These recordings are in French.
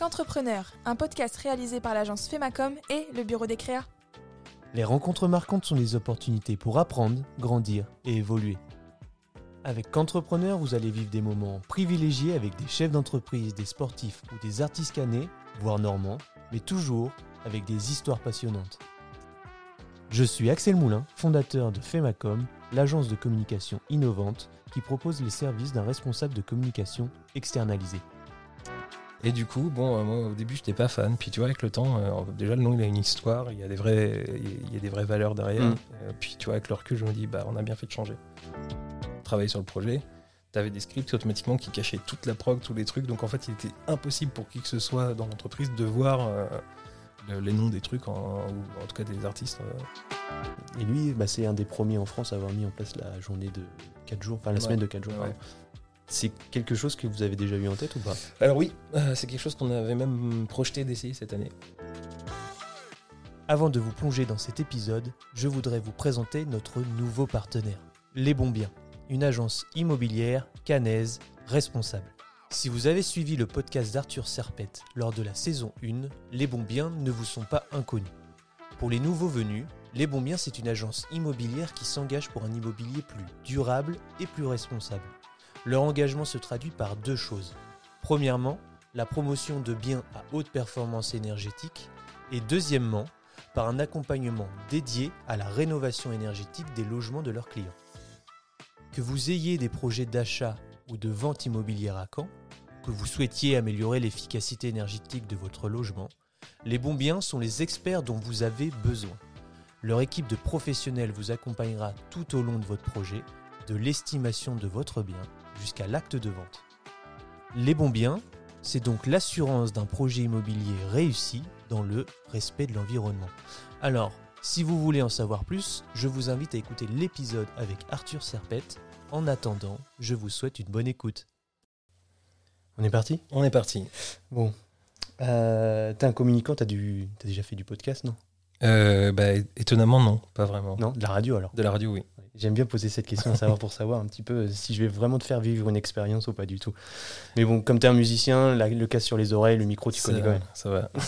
Qu'entrepreneur, un podcast réalisé par l'agence Femacom et le bureau des créas. Les rencontres marquantes sont des opportunités pour apprendre, grandir et évoluer. Avec Qu'entrepreneur, vous allez vivre des moments privilégiés avec des chefs d'entreprise, des sportifs ou des artistes canés, voire normands, mais toujours avec des histoires passionnantes. Je suis Axel Moulin, fondateur de Femacom, l'agence de communication innovante qui propose les services d'un responsable de communication externalisé. Et du coup, bon, euh, moi au début j'étais pas fan. Puis tu vois, avec le temps, euh, déjà le nom il a une histoire, il y a des vrais, il y a des vraies valeurs derrière. Mm. Euh, puis tu vois, avec le recul, je me dis, bah on a bien fait de changer. Travailler sur le projet, t'avais des scripts automatiquement qui cachaient toute la prog, tous les trucs. Donc en fait, il était impossible pour qui que ce soit dans l'entreprise de voir euh, le- les noms des trucs, en- ou en tout cas des artistes. euh. Et lui, bah, c'est un des premiers en France à avoir mis en place la journée de 4 jours, enfin la Ouais. semaine de 4 jours. Ouais. C'est quelque chose que vous avez déjà eu en tête ou pas? Alors oui, euh, c'est quelque chose qu'on avait même projeté d'essayer cette année. Avant de vous plonger dans cet épisode, je voudrais vous présenter notre nouveau partenaire, Les Bons Biens, une agence immobilière canaise responsable. Si vous avez suivi le podcast d'Arthur Serpette lors de la saison 1, Les Bons Biens ne vous sont pas inconnus. Pour les nouveaux venus, Les Bons Biens, c'est une agence immobilière qui s'engage pour un immobilier plus durable et plus responsable. Leur engagement se traduit par deux choses. Premièrement, la promotion de biens à haute performance énergétique et deuxièmement, par un accompagnement dédié à la rénovation énergétique des logements de leurs clients. Que vous ayez des projets d'achat ou de vente immobilière à Caen, que vous souhaitiez améliorer l'efficacité énergétique de votre logement, les bons biens sont les experts dont vous avez besoin. Leur équipe de professionnels vous accompagnera tout au long de votre projet, de l'estimation de votre bien jusqu'à l'acte de vente. Les bons biens, c'est donc l'assurance d'un projet immobilier réussi dans le respect de l'environnement. Alors, si vous voulez en savoir plus, je vous invite à écouter l'épisode avec Arthur Serpette. En attendant, je vous souhaite une bonne écoute. On est parti? On est parti. Bon. Euh, T'es un communicant, t'as du... as déjà fait du podcast, non? Euh, bah, étonnamment, non, pas vraiment. Non, de la radio alors. De la radio, oui. J'aime bien poser cette question à savoir pour savoir un petit peu si je vais vraiment te faire vivre une expérience ou pas du tout. Mais bon, comme tu es un musicien, la- le casque sur les oreilles, le micro, tu connais quand même. Ça va.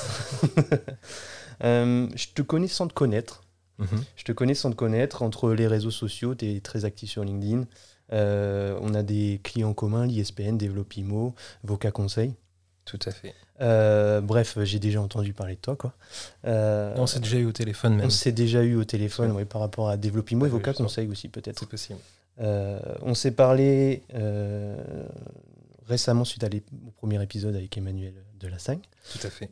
Euh, je te connais sans te connaître. Mhm. Je te connais sans te connaître. Entre les réseaux sociaux, tu es très actif sur LinkedIn. Euh, on a des clients communs, l'ISPN, Développe Imo, Voca Conseil. Tout à fait. Euh, bref, j'ai déjà entendu parler de toi. Quoi. Euh, on s'est déjà eu au téléphone même. on s'est déjà eu au téléphone ouais, par rapport à Développe Imo et Ah oui, Voca je sens. Conseil aussi, peut-être. C'est possible. Euh, on s'est parlé récemment suite à au premier épisode avec Emmanuel Delassagne. Tout à fait.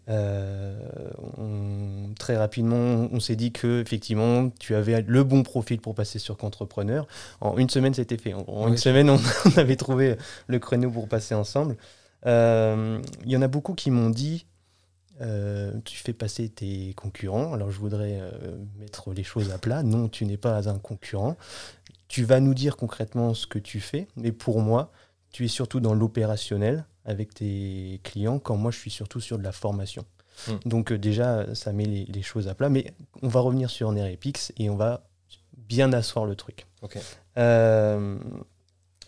On- très rapidement, on s'est dit que effectivement, tu avais le bon profil pour passer sur qu'entrepreneur. En une semaine, c'était fait. En, en Oui, une semaine, on, on avait trouvé le créneau pour passer ensemble. Euh, Il y en a beaucoup qui m'ont dit. euh, tu fais passer tes concurrents. Alors je voudrais euh, mettre les choses à plat. Non, tu n'es pas un concurrent. Tu vas nous dire concrètement ce que tu fais. Mais pour moi, tu es surtout dans l'opérationnel avec tes clients, quand moi je suis surtout sur de la formation. Mm. Donc euh, déjà, ça met les, les choses à plat, mais on va revenir sur Nerepix et on va bien asseoir le truc. Ok.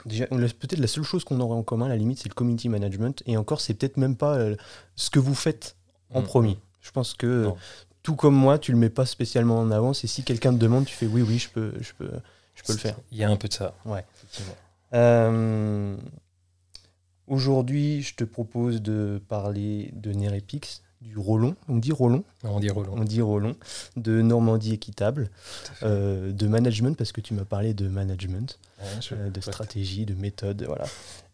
Euh, déjà, peut-être la seule chose qu'on aurait en commun, à la limite, c'est le community management, et encore, c'est peut-être même pas euh, ce que vous faites en Mm. premier. Je pense que Non. tout comme moi, tu le mets pas spécialement en avant, et si quelqu'un te demande, tu fais oui, oui, je peux, je peux, je peux le faire. Il y a un peu de ça. Ouais. Effectivement. Euh, Aujourd'hui, je te propose de parler de Nerepix, du Rollon. On dit Rollon On dit Roland. On dit Rollon. De Normandie équitable, euh, de management, parce que tu m'as parlé de management, Ouais, je- euh, de stratégie, de méthode. Voilà.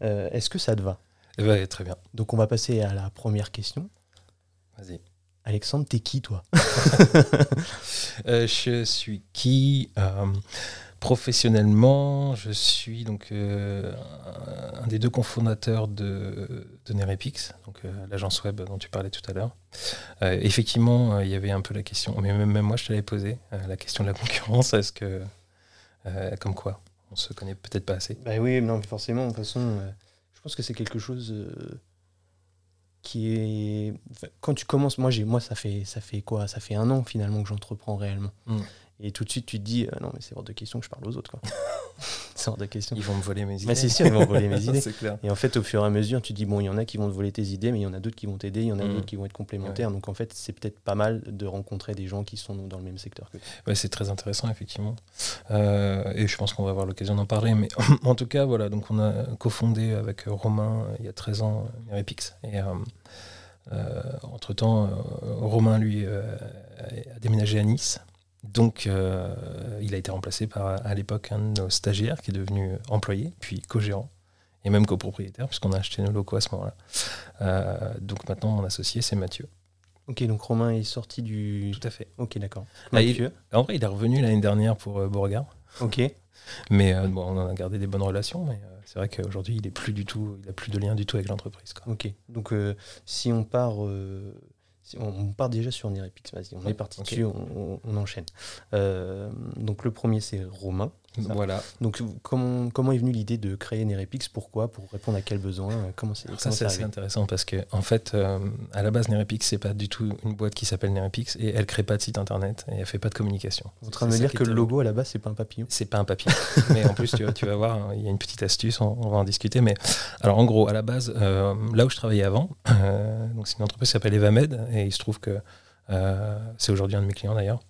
Euh, Est-ce que ça te va? Eh ben, très bien. Donc, on va passer à la première question. Vas-y. Alexandre, t'es qui, toi? Je suis qui Professionnellement, je suis donc euh, un, des deux cofondateurs de, de Nerepix, donc euh, l'agence web dont tu parlais tout à l'heure. Euh, effectivement, il y avait un peu la question, mais même, même moi je te l'avais posé, euh, la question de la concurrence. Est-ce que, comme quoi, on se connaît peut-être pas assez? Bah oui, non, forcément, de toute façon, je pense que c'est quelque chose qui est. enfin, Quand tu commences, moi, j'ai, moi, ça fait, ça fait quoi? Ça fait un an finalement que j'entreprends réellement. Mm. Et tout de suite, tu te dis, euh, non, mais c'est hors de question que je parle aux autres, quoi. C'est hors de question. Ils vont me voler mes idées. Mais c'est sûr, ils vont voler mes idées. clair. Et en fait, au fur et à mesure, tu dis, bon, il y en a qui vont te voler tes idées, mais il y en a d'autres qui vont t'aider, il y en a Mhm. d'autres qui vont être complémentaires. Donc en fait, c'est peut-être pas mal de rencontrer des gens qui sont dans le même secteur que toi. Ouais, c'est très intéressant, effectivement. Euh, et je pense qu'on va avoir l'occasion d'en parler. Mais en tout cas, voilà, donc on a cofondé avec Romain euh, il y a 13 ans Nerepix. Et euh, entre-temps, euh, Romain, lui, euh, a déménagé à Nice. Donc, euh, il a été remplacé par, à l'époque, un de nos stagiaires qui est devenu employé, puis co-gérant, et même copropriétaire, puisqu'on a acheté nos locaux à ce moment-là. Euh, donc maintenant, mon associé, c'est Mathieu. Ok, donc Romain est sorti du. Tout à fait. Ok, d'accord. Ah, il- Mathieu? En vrai, il est revenu l'année dernière pour euh, Beauregard. Ok. Mais bon, on en a gardé des bonnes relations, mais c'est vrai qu'aujourd'hui, il est plus du tout, il a plus de lien du tout avec l'entreprise. Ok. Donc si on part. On, part déjà sur Nerepix, vas-y, on Ouais, est parti dessus, on, on- on enchaîne. Euh, donc le premier c'est Romain. Voilà. Donc comment, comment est venue l'idée de créer Nerepix? Pourquoi? Pour répondre à quel besoin? Comment c'est ça, c'est assez intéressant parce que, en fait, euh, à la base, Nerepix, c'est pas du tout une boîte qui s'appelle Nerepix et elle crée pas de site internet et elle fait pas de communication. Vous êtes en train de me dire que le logo à la base c'est pas un papillon C'est pas un papier. mais en plus, tu, vas- tu vas voir, hein, il y a une petite astuce, on, on va en discuter. Mais alors, en gros, à la base, euh, là où je travaillais avant, euh, donc c'est une entreprise qui s'appelle Evamed et il se trouve que c'est aujourd'hui un de mes clients d'ailleurs.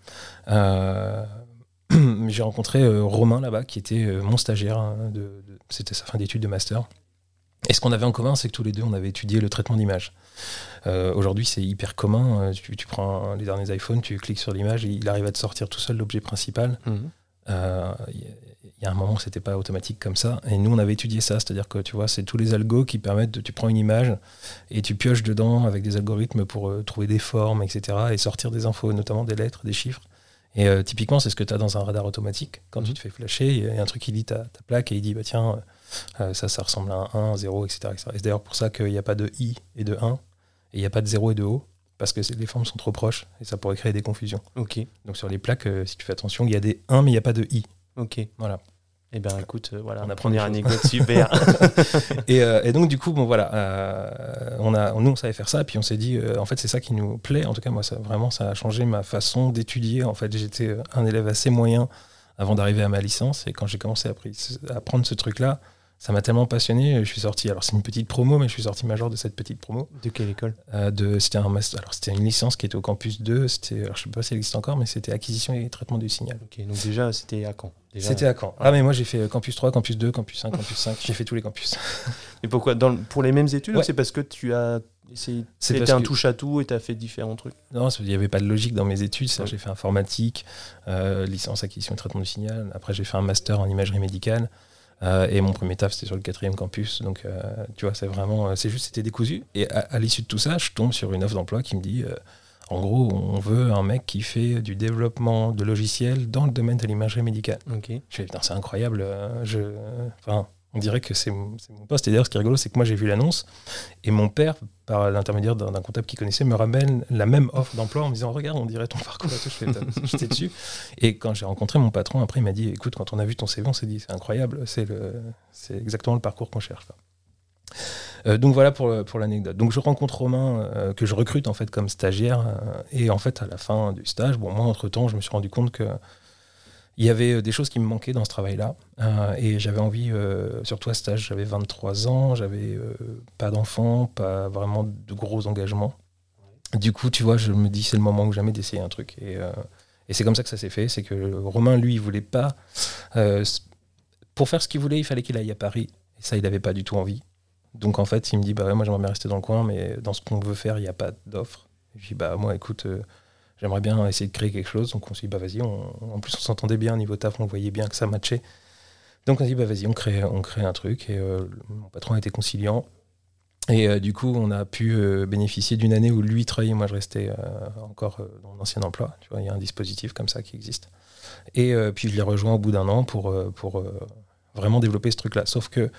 J'ai rencontré euh, Romain là-bas, qui était euh, mon stagiaire. hein, de, de- C'était sa fin d'études de master. Et ce qu'on avait en commun, c'est que tous les deux, on avait étudié le traitement d'image. Euh, Aujourd'hui, c'est hyper commun. Tu, tu prends les derniers iPhones, tu cliques sur l'image, il arrive à te sortir tout seul l'objet principal. Mhm. Euh, Il y, a- il y a un moment, c'était pas automatique comme ça. Et nous, on avait étudié ça, c'est-à-dire que tu vois, c'est tous les algos qui permettent de. Tu prends une image et tu pioches dedans avec des algorithmes pour euh, trouver des formes, etc. et sortir des infos, notamment des lettres, des chiffres. Et euh, typiquement, c'est ce que tu as dans un radar automatique. Quand tu te fais flasher, il y a un truc qui lit ta, ta plaque et il dit bah tiens, euh, ça, ça ressemble à un 1, 0, etc. etc. Et c'est d'ailleurs pour ça qu'il n'y a pas de i et de 1 et il n'y a pas de 0 et de o parce que les formes sont trop proches et ça pourrait créer des confusions. Ok, Donc sur les plaques, euh, si tu fais attention, il y a des 1 mais il n'y a pas de i. ok. Voilà. Eh bien écoute, euh, voilà, On apprend première des choses. anecdote super. Et, euh, et donc du coup, bon voilà, euh, on a, nous on savait faire ça, puis on s'est dit, euh, en fait c'est ça qui nous plaît. En tout cas moi, ça, vraiment, ça a changé ma façon d'étudier. En fait, j'étais un élève assez moyen avant d'arriver à ma licence, et quand j'ai commencé à, à apprendre ce truc-là, ça m'a tellement passionné. Je suis sorti, alors c'est une petite promo, mais je suis sorti major de cette petite promo. de quelle école? Euh, de, c'était un master, alors c'était une licence qui était au campus 2. C'était, alors, je sais pas si elle existe encore, mais c'était acquisition et traitement du signal. Ok, donc déjà c'était à Caen. C'était à Caen. Ah mais moi j'ai fait euh, campus 3, campus 2, campus 1, campus 5. J'ai fait tous les campus. Et pourquoi? Dans Pour les mêmes études ou Ouais. c'est parce que tu as essayé C'était un que- touche à tout et tu as fait différents trucs? Non, il n'y avait pas de logique dans mes études. Ouais. J'ai fait informatique, euh, licence acquisition et traitement du signal. Après, j'ai fait un master en imagerie médicale. Euh, et mon premier taf, c'était sur le quatrième campus. Donc, euh, tu vois, c'est vraiment, euh, c'est juste, c'était décousu. Et à, à l'issue de tout ça, je tombe sur une offre d'emploi qui me dit, en gros, on veut un mec qui fait du développement de logiciels dans le domaine de l'imagerie médicale. Ok. Je fais, putain, c'est incroyable. je... enfin, on dirait que c'est mon, poste. Et d'ailleurs, ce qui est rigolo, c'est que moi, j'ai vu l'annonce. Et mon père, par l'intermédiaire d'un comptable qui connaissait, me ramène la même offre d'emploi en me disant Regarde, on dirait ton parcours. Je dessus. Et quand j'ai rencontré mon patron, après, il m'a dit Écoute, quand on a vu ton CV, on s'est dit C'est incroyable. C'est exactement le parcours qu'on cherche. Euh, donc voilà pour, l'anecdote. Donc je rencontre Romain, euh, que je recrute en fait comme stagiaire. euh, et en fait, à la fin du stage, bon, moi, entre-temps, je me suis rendu compte que il y avait euh, des choses qui me manquaient dans ce travail-là. Euh, et j'avais envie, euh, surtout à ce stage, j'avais 23 ans, j'avais pas d'enfants, pas vraiment de gros engagements. Du coup, tu vois, je me dis, c'est le moment ou jamais d'essayer un truc. Et, et c'est comme ça que ça s'est fait. C'est que Romain, lui, il voulait pas. pour faire ce qu'il voulait, il fallait qu'il aille à Paris. Et ça, il n'avait pas du tout envie. Donc en fait, il me dit, bah ouais, moi j'aimerais bien rester dans le coin, mais dans ce qu'on veut faire, il n'y a pas d'offre. Je dis, bah moi, écoute, j'aimerais bien essayer de créer quelque chose. Donc on s'est dit, bah vas-y, en plus on s'entendait bien au niveau taf, on voyait bien que ça matchait. Donc on s'est dit, bah vas-y, on crée, on crée un truc. Et euh, mon patron était conciliant. Et euh, du coup, on a pu euh, bénéficier d'une année où lui travaillait, moi je restais encore dans mon ancien emploi. Tu vois, il y a un dispositif comme ça qui existe. Et puis je l'ai rejoint au bout d'un an pour, pour vraiment développer ce truc-là. Sauf que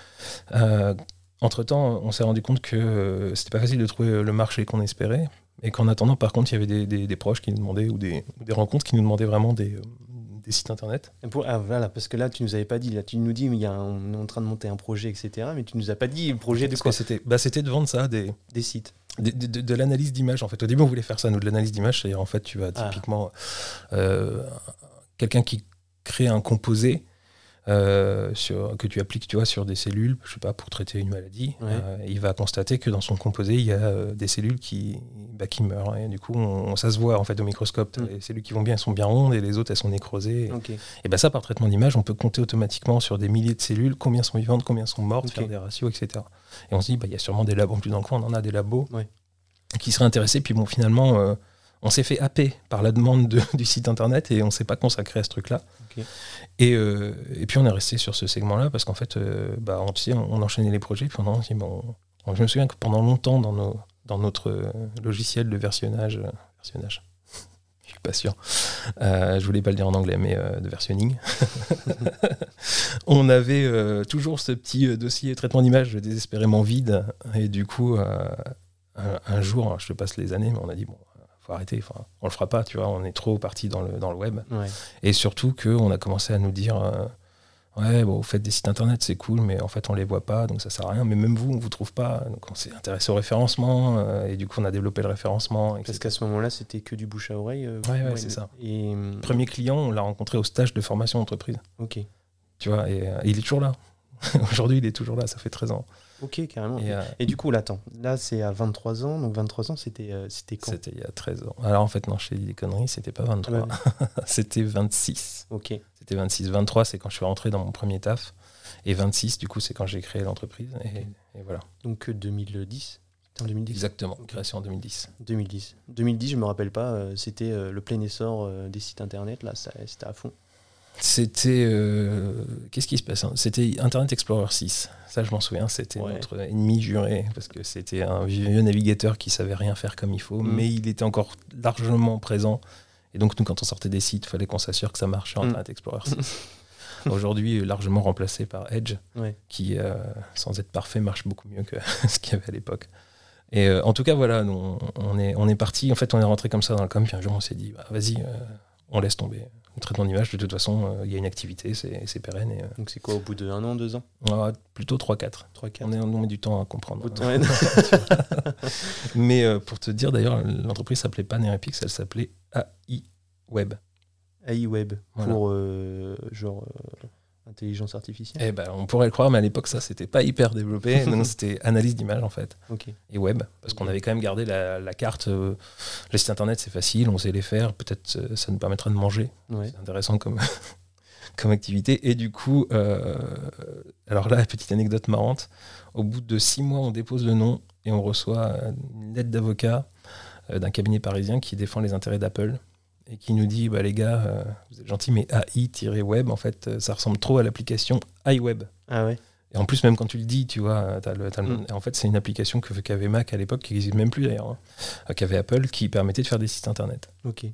entre-temps, on s'est rendu compte que c'était pas facile de trouver le marché qu'on espérait. Et qu'en attendant, par contre, il y avait des, des- des proches qui nous demandaient, ou des, des rencontres qui nous demandaient vraiment des, euh, des sites internet. Et pour- ah, voilà, parce que là, tu nous avais pas dit. Là, tu nous dis, mais il y a un- on est en train de monter un projet, etc. Mais tu nous as pas dit le projet de Parce quoi c'était bah, c'était de vendre ça, des, Des sites. de, de- de l'analyse d'image. En fait, au début, on voulait faire ça, nous, de l'analyse d'image. C'est-à-dire, en fait, tu vas Ah. typiquement. euh, quelqu'un qui crée un composé. Euh, sur, que tu appliques tu vois, sur des cellules, je sais pas, pour traiter une maladie, Ouais. euh, il va constater que dans son composé, il y a euh, des cellules qui, bah, qui meurent. Et du coup, on- ça se voit en fait au microscope. Mm. Les cellules qui vont bien, elles sont bien rondes et les autres, elles sont nécrosées. Et bah, ça, par traitement d'image, on peut compter automatiquement sur des milliers de cellules, combien sont vivantes, combien sont mortes, faire des ratios, etc. Et on se dit, bah, il y a sûrement des labos, en plus dans le coin, on en a des labos Ouais. qui seraient intéressés. Puis bon, finalement, euh, on s'est fait happer par la demande de- du site internet et on s'est pas consacré à ce truc-là. Euh, et puis on est resté sur ce segment-là parce qu'en fait, euh, bah, on, enchaînait les projets. Puis je me souviens que pendant longtemps, dans, notre euh, logiciel de versionnage, versionnage, je suis pas sûr, je voulais pas le dire en anglais, mais de versionning, on avait toujours ce petit dossier traitement d'image désespérément vide. Et du coup, un, un jour, je te passe les années, mais on a dit, bon, faut arrêter, enfin, on le fera pas, tu vois, on est trop parti dans le, dans le web. Ouais. Et surtout qu'on a commencé à nous dire euh, Ouais, bon, vous faites des sites internet, c'est cool, mais en fait, on les voit pas, donc ça sert à rien. Mais même vous, on vous trouve pas. Donc, on s'est intéressé au référencement, euh, et du coup, on a développé le référencement. etc. Parce qu'à ce moment-là, c'était que du bouche à oreille. euh, Ouais, ouais, c'est ça. Et hum, Premier client, on l'a rencontré au stage de formation entreprise. ok, Tu vois, et euh, il est toujours là. Aujourd'hui, il est toujours là, ça fait 13 ans. Ok, carrément. Et, euh, Et du coup, là, attends, là, c'est à 23 ans. Donc 23 ans, c'était euh, c'était quand? C'était il y a 13 ans. Alors, en fait, non, je dit des conneries, c'était pas 23, Ah c'était 26. Ok. C'était 26. 23, c'est quand je suis rentré dans mon premier taf. Et 26, du coup, c'est quand j'ai créé l'entreprise. Et, et voilà. Donc euh, 2010. C'était en 2010. Exactement, création en 2010. 2010. 2010, je me rappelle pas. euh, c'était le plein essor des sites internet. Là, c'était à fond. C'était. euh, Qu'est-ce qui se passe hein? C'était Internet Explorer 6. Ça, je m'en souviens, c'était Ouais. notre ennemi juré, parce que c'était un vieux navigateur qui savait rien faire comme il faut, Mm. mais il était encore largement présent. Et donc, nous, quand on sortait des sites, il fallait qu'on s'assure que ça marchait en Mm. Internet Explorer 6. Aujourd'hui, largement remplacé par Edge, Ouais. qui, euh, sans être parfait, marche beaucoup mieux que ce qu'il y avait à l'époque. Et euh, en tout cas, voilà, nous, on, est, on est parti. En fait, on est rentré comme ça dans le com. Puis un jour, on s'est dit, bah, vas-y, on laisse tomber. Le traitement d'image, de toute façon, euh, il y a une activité, c'est pérenne. Et, euh, Donc c'est quoi au bout de un an, deux ans? Ouais, plutôt 3-4. 3, 4 On, est- on met du temps à comprendre. Mais euh, pour te dire, d'ailleurs, l'entreprise s'appelait pas Nerepix, elle s'appelait AI Web. AI Web Voilà. pour genre intelligence artificielle. Eh ben, on pourrait le croire, mais à l'époque, ça, c'était pas hyper développé. non, c'était analyse d'image, en fait. Et web, parce qu'on avait quand même gardé la, la carte. euh, les sites internet, c'est facile, on sait les faire. Peut-être euh, ça nous permettra de manger. Ouais. C'est intéressant comme, comme activité. Et du coup, euh, alors là, petite anecdote marrante. Au bout de six mois, on dépose le nom et on reçoit une lettre d'avocat euh, d'un cabinet parisien qui défend les intérêts d'Apple et qui nous dit bah, les gars, euh, vous êtes gentils, mais AI-web, en fait, euh, ça ressemble trop à l'application iWeb. Ah ouais. Et en plus, même quand tu le dis, tu vois, t'as le- Mm. en fait, c'est une application que qu'avait Mac à l'époque, qui n'existe même plus d'ailleurs, hein, euh, qu'avait Apple, qui permettait de faire des sites internet. Ok.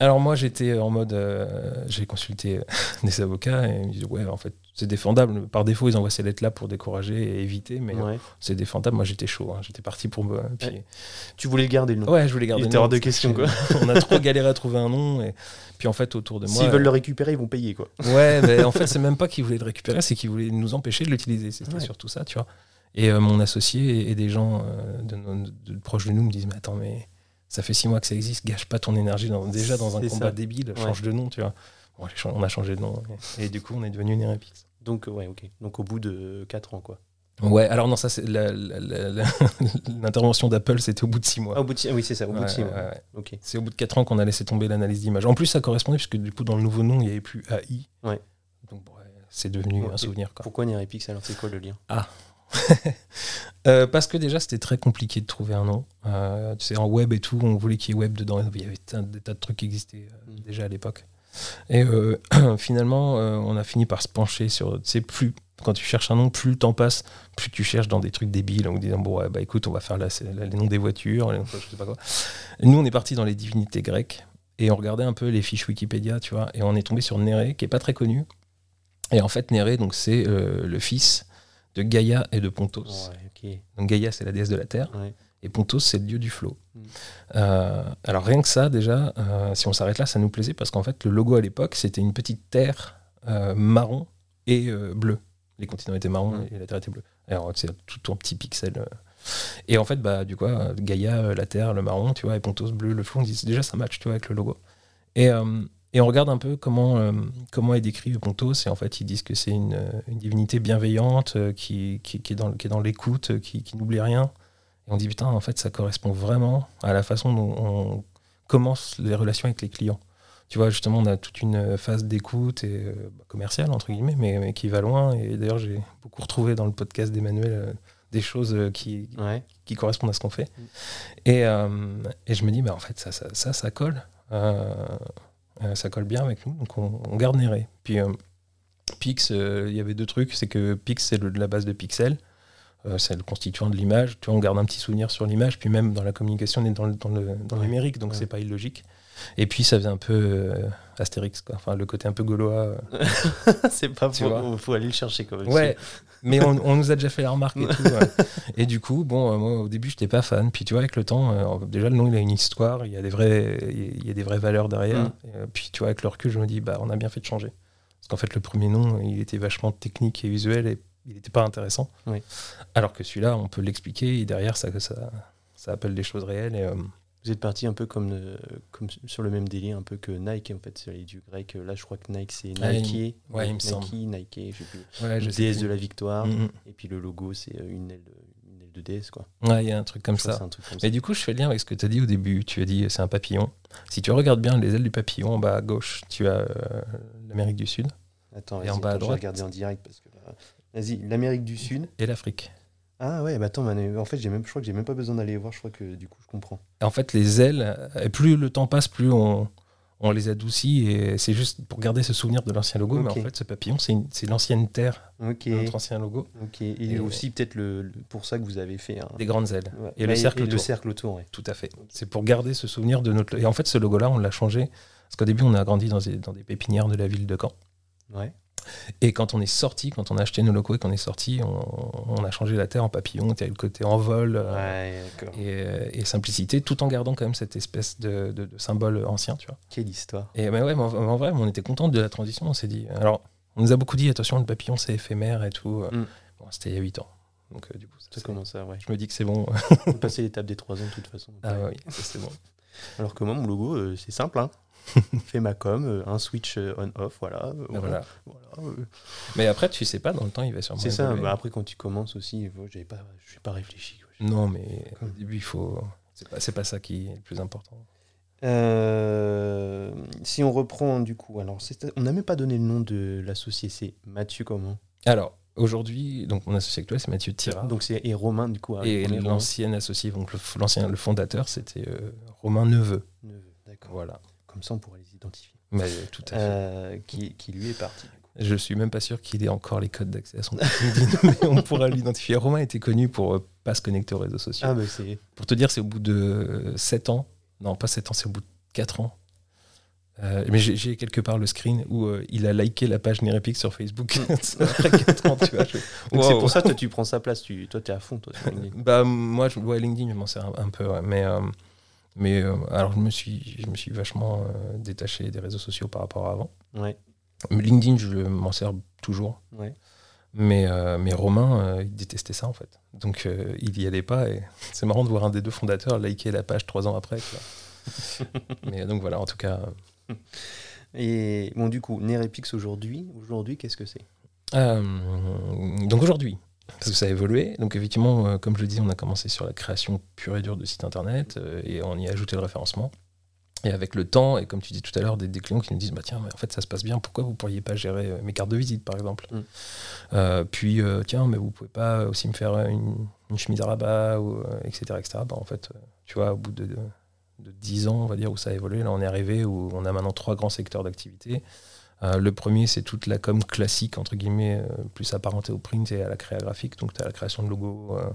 Alors moi, j'étais en mode, euh, j'ai consulté des avocats et ils me disent ouais, en fait, c'est défendable. Par défaut, ils envoient ces lettres-là pour décourager et éviter, mais euh, Ouais. c'est défendable. Moi, j'étais chaud, hein, j'étais parti pour me. puis- Ouais. Tu voulais le garder le nom. Ouais, je voulais garder. Il le était nom, hors de question, j'ai- On a trop galéré à trouver un nom et puis en fait, autour de moi. S'ils veulent le récupérer, ils vont payer quoi. Ouais, mais en fait, c'est même pas qu'ils voulaient le récupérer, c'est qu'ils voulaient nous empêcher de l'utiliser. C'était Ouais. surtout ça, tu vois. Et euh, mon associé et, des gens euh, de, nos- de- de proches de nous me disent Mais attends, mais ça fait six mois que ça existe, gâche pas ton énergie dans- déjà dans un combat ça. débile, change de nom, tu vois. Bon, on a changé de nom et, et du coup, on est devenu Nerepix. Donc euh, ouais, ok. Donc au bout de 4 ans quoi. Ouais, alors non, ça, c'est l'intervention d'Apple, c'était au bout de six mois. Ah, au bout de six- ah oui, c'est ça, au bout de Ouais, 6 mois. ouais. C'est au bout de 4 ans qu'on a laissé tomber l'analyse d'image. En plus, ça correspondait, puisque du coup, dans le nouveau nom, il n'y avait plus AI. Ouais. Donc, c'est devenu un souvenir. Quoi. Pourquoi Nerepix alors C'est quoi le lien? Euh, parce que déjà, c'était très compliqué de trouver un nom. Euh, tu sais, en web et tout, on voulait qu'il y ait web dedans. Il y avait un- des tas de trucs qui existaient euh, Mm. déjà à l'époque. Et euh, finalement, euh, on a fini par se pencher sur. Tu sais, plus. Quand tu cherches un nom, plus le temps passe, plus tu cherches dans des trucs débiles en disant bon ouais, bah écoute on va faire les noms des voitures, les noms, je sais pas quoi. Et nous on est parti dans les divinités grecques et on regardait un peu les fiches Wikipédia, tu vois, et on est tombé sur Néré qui est pas très connu. Et en fait Néré donc c'est euh, le fils de Gaïa et de Pontos. Ouais. Donc Gaïa, c'est la déesse de la terre, Ouais. Et Pontos, c'est le dieu du flot. Mm. Euh, alors rien que ça, déjà, euh, si on s'arrête là, ça nous plaisait parce qu'en fait, le logo à l'époque, c'était une petite terre euh, marron et bleue. Les continents étaient marrons Mm. et la terre était bleue. Alors c'est tout en petits pixels. euh. Et en fait, bah, du coup, Gaïa, la terre, le marron, tu vois, et Pontos, bleu, le flot, on dit déjà ça match, tu vois, avec le logo. Et, et on regarde un peu comment, comment est décrit Pontos. Et en fait, ils disent que c'est une, une divinité bienveillante qui, qui, qui est dans, qui est dans l'écoute, qui, qui n'oublie rien. Et on dit, putain, en fait, ça correspond vraiment à la façon dont on commence les relations avec les clients. Tu vois, justement, on a toute une phase d'écoute et euh, bah, commerciale, entre guillemets, mais, mais qui va loin. Et d'ailleurs, j'ai beaucoup retrouvé dans le podcast d'Emmanuel euh, des choses euh, qui, Ouais. qui correspondent à ce qu'on fait. Mm. Et, euh, et je me dis, bah, en fait, ça, ça, ça, ça colle. Ça colle bien avec nous, donc on, on garde Néré. Puis Pix, il y avait deux trucs, c'est que Pix, c'est le- la base de Pixel. Euh, c'est le constituant de l'image. Tu vois, on garde un petit souvenir sur l'image, puis même dans la communication, on est dans le, dans le, dans le numérique, donc Ouais. c'est pas illogique. Et puis ça faisait un peu euh, Astérix, quoi. Enfin, le côté un peu gaulois. euh. c'est pas Tu faut, aller le chercher quand même. Ouais, mais on, on nous a déjà fait la remarque et tout. ouais. Et du coup, bon, euh, moi au début, j'étais pas fan. Puis tu vois, avec le temps, euh, déjà le nom, il a une histoire, il y a des vrais, il y a des vraies valeurs derrière. Mm. Et, puis tu vois, avec le recul, je me dis, bah, on a bien fait de changer. Parce qu'en fait, le premier nom, il était vachement technique et visuel et il n'était pas intéressant. Oui. Alors que celui-là, on peut l'expliquer et derrière, ça, ça, ça appelle des choses réelles. Et, euh, Vous êtes parti un peu comme, euh, comme sur le même délire, un peu que Nike en fait, c'est les du grec. Là, je crois que Nike c'est Ah, il- Nike, ouais, il me Nike, semble. Nike, je sais plus. ouais, je déesse de la victoire. Mm, mm. Et puis le logo, c'est euh, une aile, de, une aile de déesse quoi. Ouais, il y a un truc comme Je ça. Mais du coup, je fais le lien avec ce que tu as dit au début. Tu as dit c'est un papillon. Si tu regardes bien les ailes du papillon, en bas à gauche, tu as euh, l'Amérique du Sud. Attends, Et en vas-y, bas à attends, je vais droite. regarder en direct parce que Vas-y, l'Amérique du Sud. et l'Afrique. Ah ouais, bah attends, en fait, j'ai même, je crois que j'ai même pas besoin d'aller voir. Je crois que du coup, je comprends. En fait, les ailes, plus le temps passe, plus on, on les adoucit. Et c'est juste pour garder ce souvenir de l'ancien logo. Mais en fait, ce papillon, c'est l'ancienne terre de notre ancien logo. Ok. Et, Et- aussi peut-être le, le- pour ça que vous avez fait un. Des grandes ailes. Ouais. Et le Ouais, cercle et autour. le cercle autour, ouais. Tout à fait. C'est pour garder ce souvenir de notre. Et en fait, ce logo-là, on l'a changé. Parce qu'au début, on a grandi dans des, dans des pépinières de la ville de Caen. Ouais. Et quand on est sorti, quand on a acheté nos locaux et qu'on est sorti, on, on a changé la terre en papillon. Tu as le côté en vol. euh, Ouais, d'accord. et, euh, et simplicité, tout en gardant quand même cette espèce de, de- de symbole ancien, tu vois. Quelle histoire. Et ouais, mais en, en vrai, on était content de la transition. On s'est dit. Alors, on nous a beaucoup dit attention, le papillon c'est éphémère et tout. Mm. Bon, c'était il y a 8 ans. Donc, euh, du coup, ça, commence à, ouais. je me dis que c'est bon. On passer l'étape des 3 ans de toute façon. ah ouais, oui, c'est bon. Alors que moi, mon logo, euh, c'est simple. Hein. Fais ma com, euh, un switch euh, on-off, voilà. euh, Ah, voilà. voilà. Mais après, tu sais pas, dans le temps, il va sûrement. C'est ça. bah après, quand tu commences aussi, euh, j'avais pas, je suis pas réfléchi. Non, mais au début, il faut. C'est pas, pas ça qui est le plus important. Euh, si on reprend du coup, alors on n'a même pas donné le nom de l'associé, c'est Mathieu comment? Alors, aujourd'hui, donc mon associé actuel, c'est Mathieu Tirard. Donc c'est et Romain du coup. hein, et l'ancien associé, donc le, l'ancien, le fondateur, c'était euh, Romain Neveu. Neveu, D'accord. Voilà. Comme ça, on pourrait les identifier. Mais euh, tout à fait. Euh, qui, qui lui est parti. Je suis même pas sûr qu'il ait encore les codes d'accès à son mais on pourra l'identifier. Romain était connu pour euh, pas se connecter aux réseaux sociaux. Ah bah c'est. Pour te dire, c'est au bout de 7 ans. Non, pas 7 ans, c'est au bout de 4 ans. Euh, mais j'ai quelque part le screen où euh, il a liké la page Nérépix sur Facebook après 4 ans, tu vois. je- Donc c'est pour ça toi tu prends sa place. Tu, toi t'es à fond toi. sur LinkedIn. Bah, moi, je, ouais, LinkedIn, je m'en sers un, un peu, ouais, mais, euh, mais euh, alors je me suis, je me suis vachement euh, détaché des réseaux sociaux par rapport à avant. ouais. LinkedIn, je m'en sers toujours. Ouais. Mais, euh, mais Romain, il détestait ça en fait. Donc il y allait pas et c'est marrant de voir un des deux fondateurs liker la page trois ans après. mais donc voilà, en tout cas. Et bon du coup Nerepix aujourd'hui, aujourd'hui qu'est-ce que c'est? Donc aujourd'hui, parce que ça a évolué. Donc effectivement, euh, comme je le dis, on a commencé sur la création pure et dure de sites internet euh, et on y a ajouté le référencement. Et avec le temps, et comme tu dis tout à l'heure, des, des clients qui nous disent bah tiens, mais en fait ça se passe bien, pourquoi vous pourriez pas gérer euh, mes cartes de visite par exemple Mm. Euh, Puis tiens, mais vous pouvez pas aussi me faire une, une chemise à rabat, ou, etc. etc. Bah, en fait, tu vois, au bout de, de, de 10 ans, on va dire, où ça a évolué, là on est arrivé où on a maintenant trois grands secteurs d'activité. Euh, le premier, c'est toute la com classique, entre guillemets, euh, plus apparentée au print et à la créa graphique. Donc, tu as la création de logos, euh,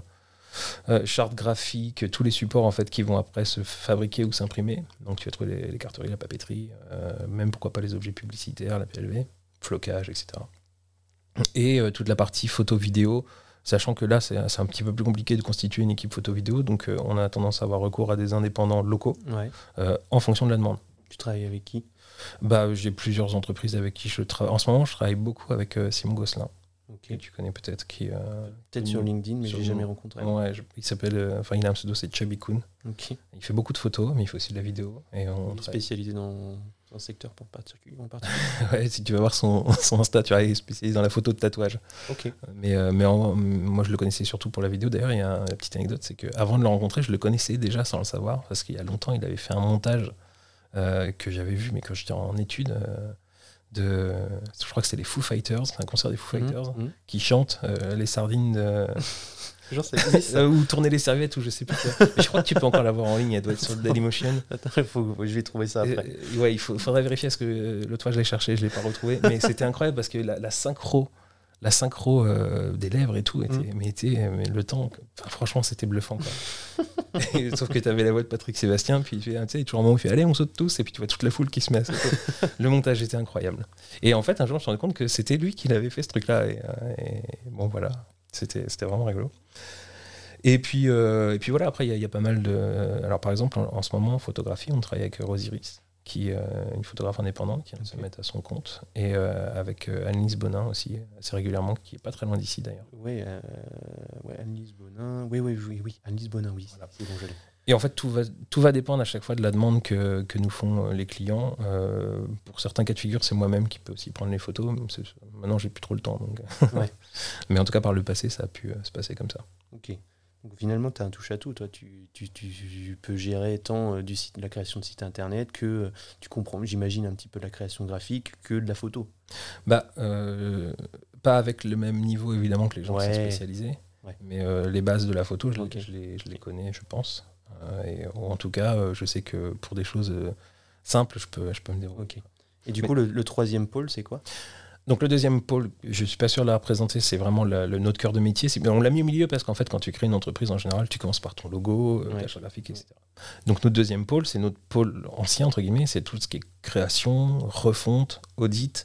euh, chartes graphiques, tous les supports en fait, qui vont après se fabriquer ou s'imprimer. Donc, tu vas trouver les, les carteries, la papeterie, même pourquoi pas les objets publicitaires, la PLV, flocage, etc. Et toute la partie photo-vidéo, sachant que là, c'est un petit peu plus compliqué de constituer une équipe photo-vidéo. Donc, on a tendance à avoir recours à des indépendants locaux Ouais. en fonction de la demande. Tu travailles avec qui? Bah, j'ai plusieurs entreprises avec qui je travaille. En ce moment, je travaille beaucoup avec euh, Simon Gosselin, Ok. que tu connais peut-être, qui. euh, Peut-être sur LinkedIn, mais sur j'ai jamais rencontré. ouais, je- il s'appelle. euh, Enfin, il a un pseudo, c'est Chubby Kun. Ok. Il fait beaucoup de photos, mais il fait aussi de la vidéo. Et on Il est spécialisé dans, un secteur pour particulier. ouais, si tu vas voir son, son Insta, tu vois, il est spécialisé dans la photo de tatouage. Ok. Mais, euh, mais moi, je le connaissais surtout pour la vidéo. D'ailleurs, il y a une petite anecdote, c'est qu'avant de le rencontrer, je le connaissais déjà sans le savoir, parce qu'il y a longtemps, il avait fait un montage que j'avais vu, mais quand j'étais en études. Euh, de, je crois que c'était les Foo Fighters, un concert des Foo mhm, Fighters, mhm. qui chantent les sardines de, Genre, euh, ou tourner les serviettes, ou je sais plus quoi. je crois que tu peux encore l'avoir en ligne, elle doit être sur le Dailymotion. Attends, faut, je vais trouver ça après. Euh, ouais, il faut, faudrait vérifier parce que euh, l'autre fois je l'ai cherché, je l'ai pas retrouvé. Mais c'était incroyable parce que la, synchro, la synchro des lèvres et tout, était, mm. mais, était, mais le temps, franchement, c'était bluffant. Quoi. sauf que tu avais la voix de Patrick Sébastien, puis tu sais, toujours un moment où il fait Allez, on saute tous, et puis tu vois toute la foule qui se met à sauter. le montage était incroyable. Et en fait, un jour, je me suis rendu compte que c'était lui qui l'avait fait ce truc-là. Et, et, bon, voilà, c'était vraiment rigolo. Et puis, euh, et puis voilà, après, il y, a pas mal de. Alors, par exemple, en, ce moment, en photographie, on travaille avec Rosiris, qui est euh, une photographe indépendante qui vient de se mettre à son compte, et euh, avec Annelise Bonin aussi, assez régulièrement, qui est pas très loin d'ici d'ailleurs. Oui, ouais, Annelise Bonin, oui, oui, oui, oui, Annelise Bonin, oui, c'est bon, je et en fait, tout va, tout va dépendre à chaque fois de la demande que, que nous font les clients. pour certains cas de figure, c'est moi-même qui peux aussi prendre les photos. Maintenant, j'ai plus trop le temps. Donc ouais. Mais en tout cas, par le passé, ça a pu se passer comme ça. Ok. Donc finalement, tu as un touche à tout. Toi, tu, tu, tu, peux gérer tant euh, du site, de la création de site internet que euh, tu comprends, j'imagine, un petit peu de la création graphique que de la photo. Bah, euh, pas avec le même niveau, évidemment, que les gens qui sont spécialisés. Mais les bases de la photo, je, je, les, je les, connais, je pense. et, en tout cas, je sais que pour des choses simples, je peux, je peux me débrouiller. Et du coup, le, le troisième pôle, c'est quoi? Donc le deuxième pôle, je ne suis pas sûr de la représenter, c'est vraiment le, notre cœur de métier. On l'a mis au milieu parce qu'en fait, quand tu crées une entreprise, en général, tu commences par ton logo, euh, ouais. graphique, etc. Donc notre deuxième pôle, c'est notre pôle ancien, entre guillemets, c'est tout ce qui est création, refonte, audit,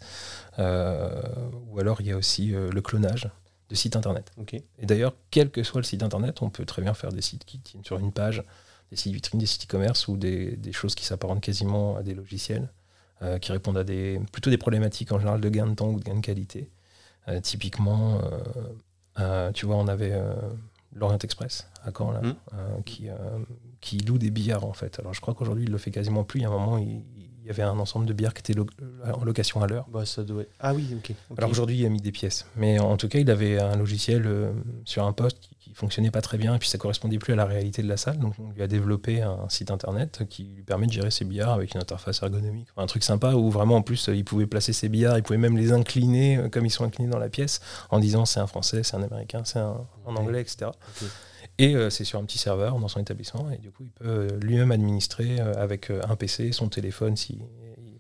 euh, ou alors il y a aussi euh, le clonage de sites internet. Et d'ailleurs, quel que soit le site internet, on peut très bien faire des sites qui tiennent sur une page, des sites vitrines, des sites e-commerce ou des, des choses qui s'apparentent quasiment à des logiciels. Euh, qui répondent à des, plutôt des problématiques en général de gain de temps ou de gain de qualité. Euh, typiquement, euh, tu vois, on avait l'Orient Express à Caen, là, mmh. qui, qui loue des billards en fait. Alors je crois qu'aujourd'hui il le fait quasiment plus. Il y a un moment, il, y avait un ensemble de bières qui étaient en location à l'heure. Bah, doit... Ah oui, ok. Alors aujourd'hui, il a mis des pièces. Mais en tout cas, il avait un logiciel sur un poste qui, fonctionnait pas très bien et puis ça correspondait plus à la réalité de la salle. Donc on lui a développé un site internet qui lui permet de gérer ses billards avec une interface ergonomique. un truc sympa où vraiment en plus il pouvait placer ses billards, il pouvait même les incliner euh, comme ils sont inclinés dans la pièce en disant c'est un français, c'est un américain, c'est un anglais, etc. Et euh, c'est sur un petit serveur dans son établissement. Et du coup, il peut euh, lui-même administrer avec un PC, son téléphone. Si,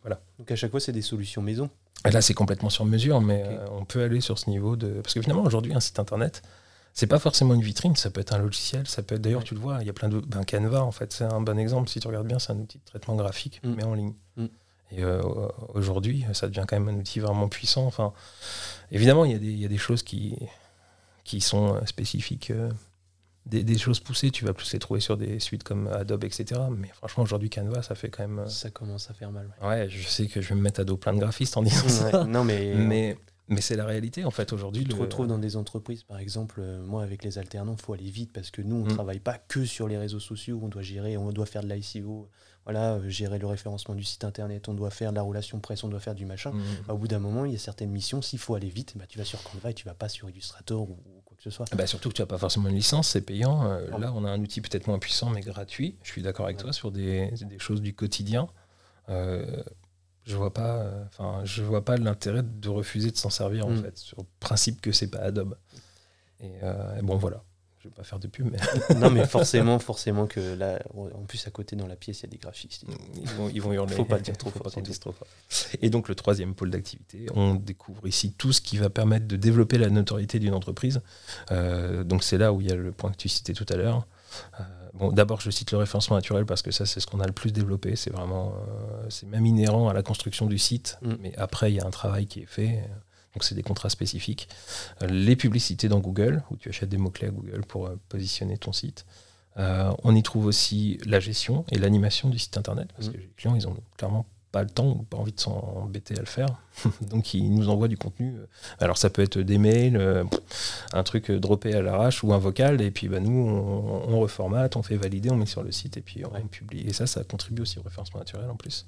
voilà. Donc à chaque fois, c'est des solutions maison Là, c'est complètement sur mesure, mais on peut aller sur ce niveau de. Parce que finalement, aujourd'hui, un site internet, c'est pas forcément une vitrine, ça peut être un logiciel, ça peut être. D'ailleurs, tu le vois, il y a plein de. Ben, Canva, en fait, c'est un bon exemple. Si tu regardes bien, c'est un outil de traitement graphique, mm. mais en ligne. Mm. Et aujourd'hui, ça devient quand même un outil vraiment puissant. Enfin, évidemment, il y, des, y a des choses qui, qui sont spécifiques des, choses poussées, tu vas plus les trouver sur des suites comme Adobe, etc. Mais franchement, aujourd'hui, Canva, ça fait quand même. Euh, ça commence à faire mal. Ouais, je sais que je vais me mettre à dos plein de graphistes en disant ça. Non, mais. mais mais c'est la réalité en fait aujourd'hui. Tu te retrouves dans des entreprises, par exemple, euh, moi avec les alternants, il faut aller vite parce que nous, on ne mm. travaille pas que sur les réseaux sociaux, on doit gérer, on doit faire de l'ICO, voilà, euh, gérer le référencement du site internet, on doit faire de la relation presse, on doit faire du machin. Mm. Bah, au bout d'un moment, il y a certaines missions, s'il faut aller vite, bah, tu vas sur Canva et tu vas pas sur Illustrator ou, soit. Bah surtout que tu n'as pas forcément une licence, c'est payant. Euh, là, on a un outil peut-être moins puissant, mais gratuit. Je suis d'accord avec toi sur des, des, choses du quotidien. Euh, je vois pas, euh, je vois pas l'intérêt de refuser de s'en servir en mm. fait, sur le principe que c'est pas Adobe. Et, bon, voilà je vais pas faire de pub, mais. non, mais forcément, forcément que là, en plus, à côté, dans la pièce, il y a des graphistes. Ils vont, ils vont hurler. Faut pas dire trop fort. trop fort. Et donc, le troisième pôle d'activité, on découvre ici tout ce qui va permettre de développer la notoriété d'une entreprise. Euh, donc, c'est là où il y a le point que tu citais tout à l'heure. Euh, bon, d'abord, je cite le référencement naturel parce que ça, c'est ce qu'on a le plus développé. C'est vraiment, euh, c'est même inhérent à la construction du site. Mm. Mais après, il y a un travail qui est fait. Donc c'est des contrats spécifiques. Euh, les publicités dans Google, où tu achètes des mots-clés à Google pour positionner ton site. Euh, on y trouve aussi la gestion et l'animation du site internet, parce mmh. que les clients, ils ont clairement pas le temps ou pas envie de s'embêter à le faire. Donc ils nous envoient du contenu. Alors ça peut être des mails, un truc droppé à l'arrache ou un vocal, et puis bah, nous, on, reformate, on fait valider, on met sur le site et puis on publie. Et ça, ça contribue aussi au référencement naturel en plus.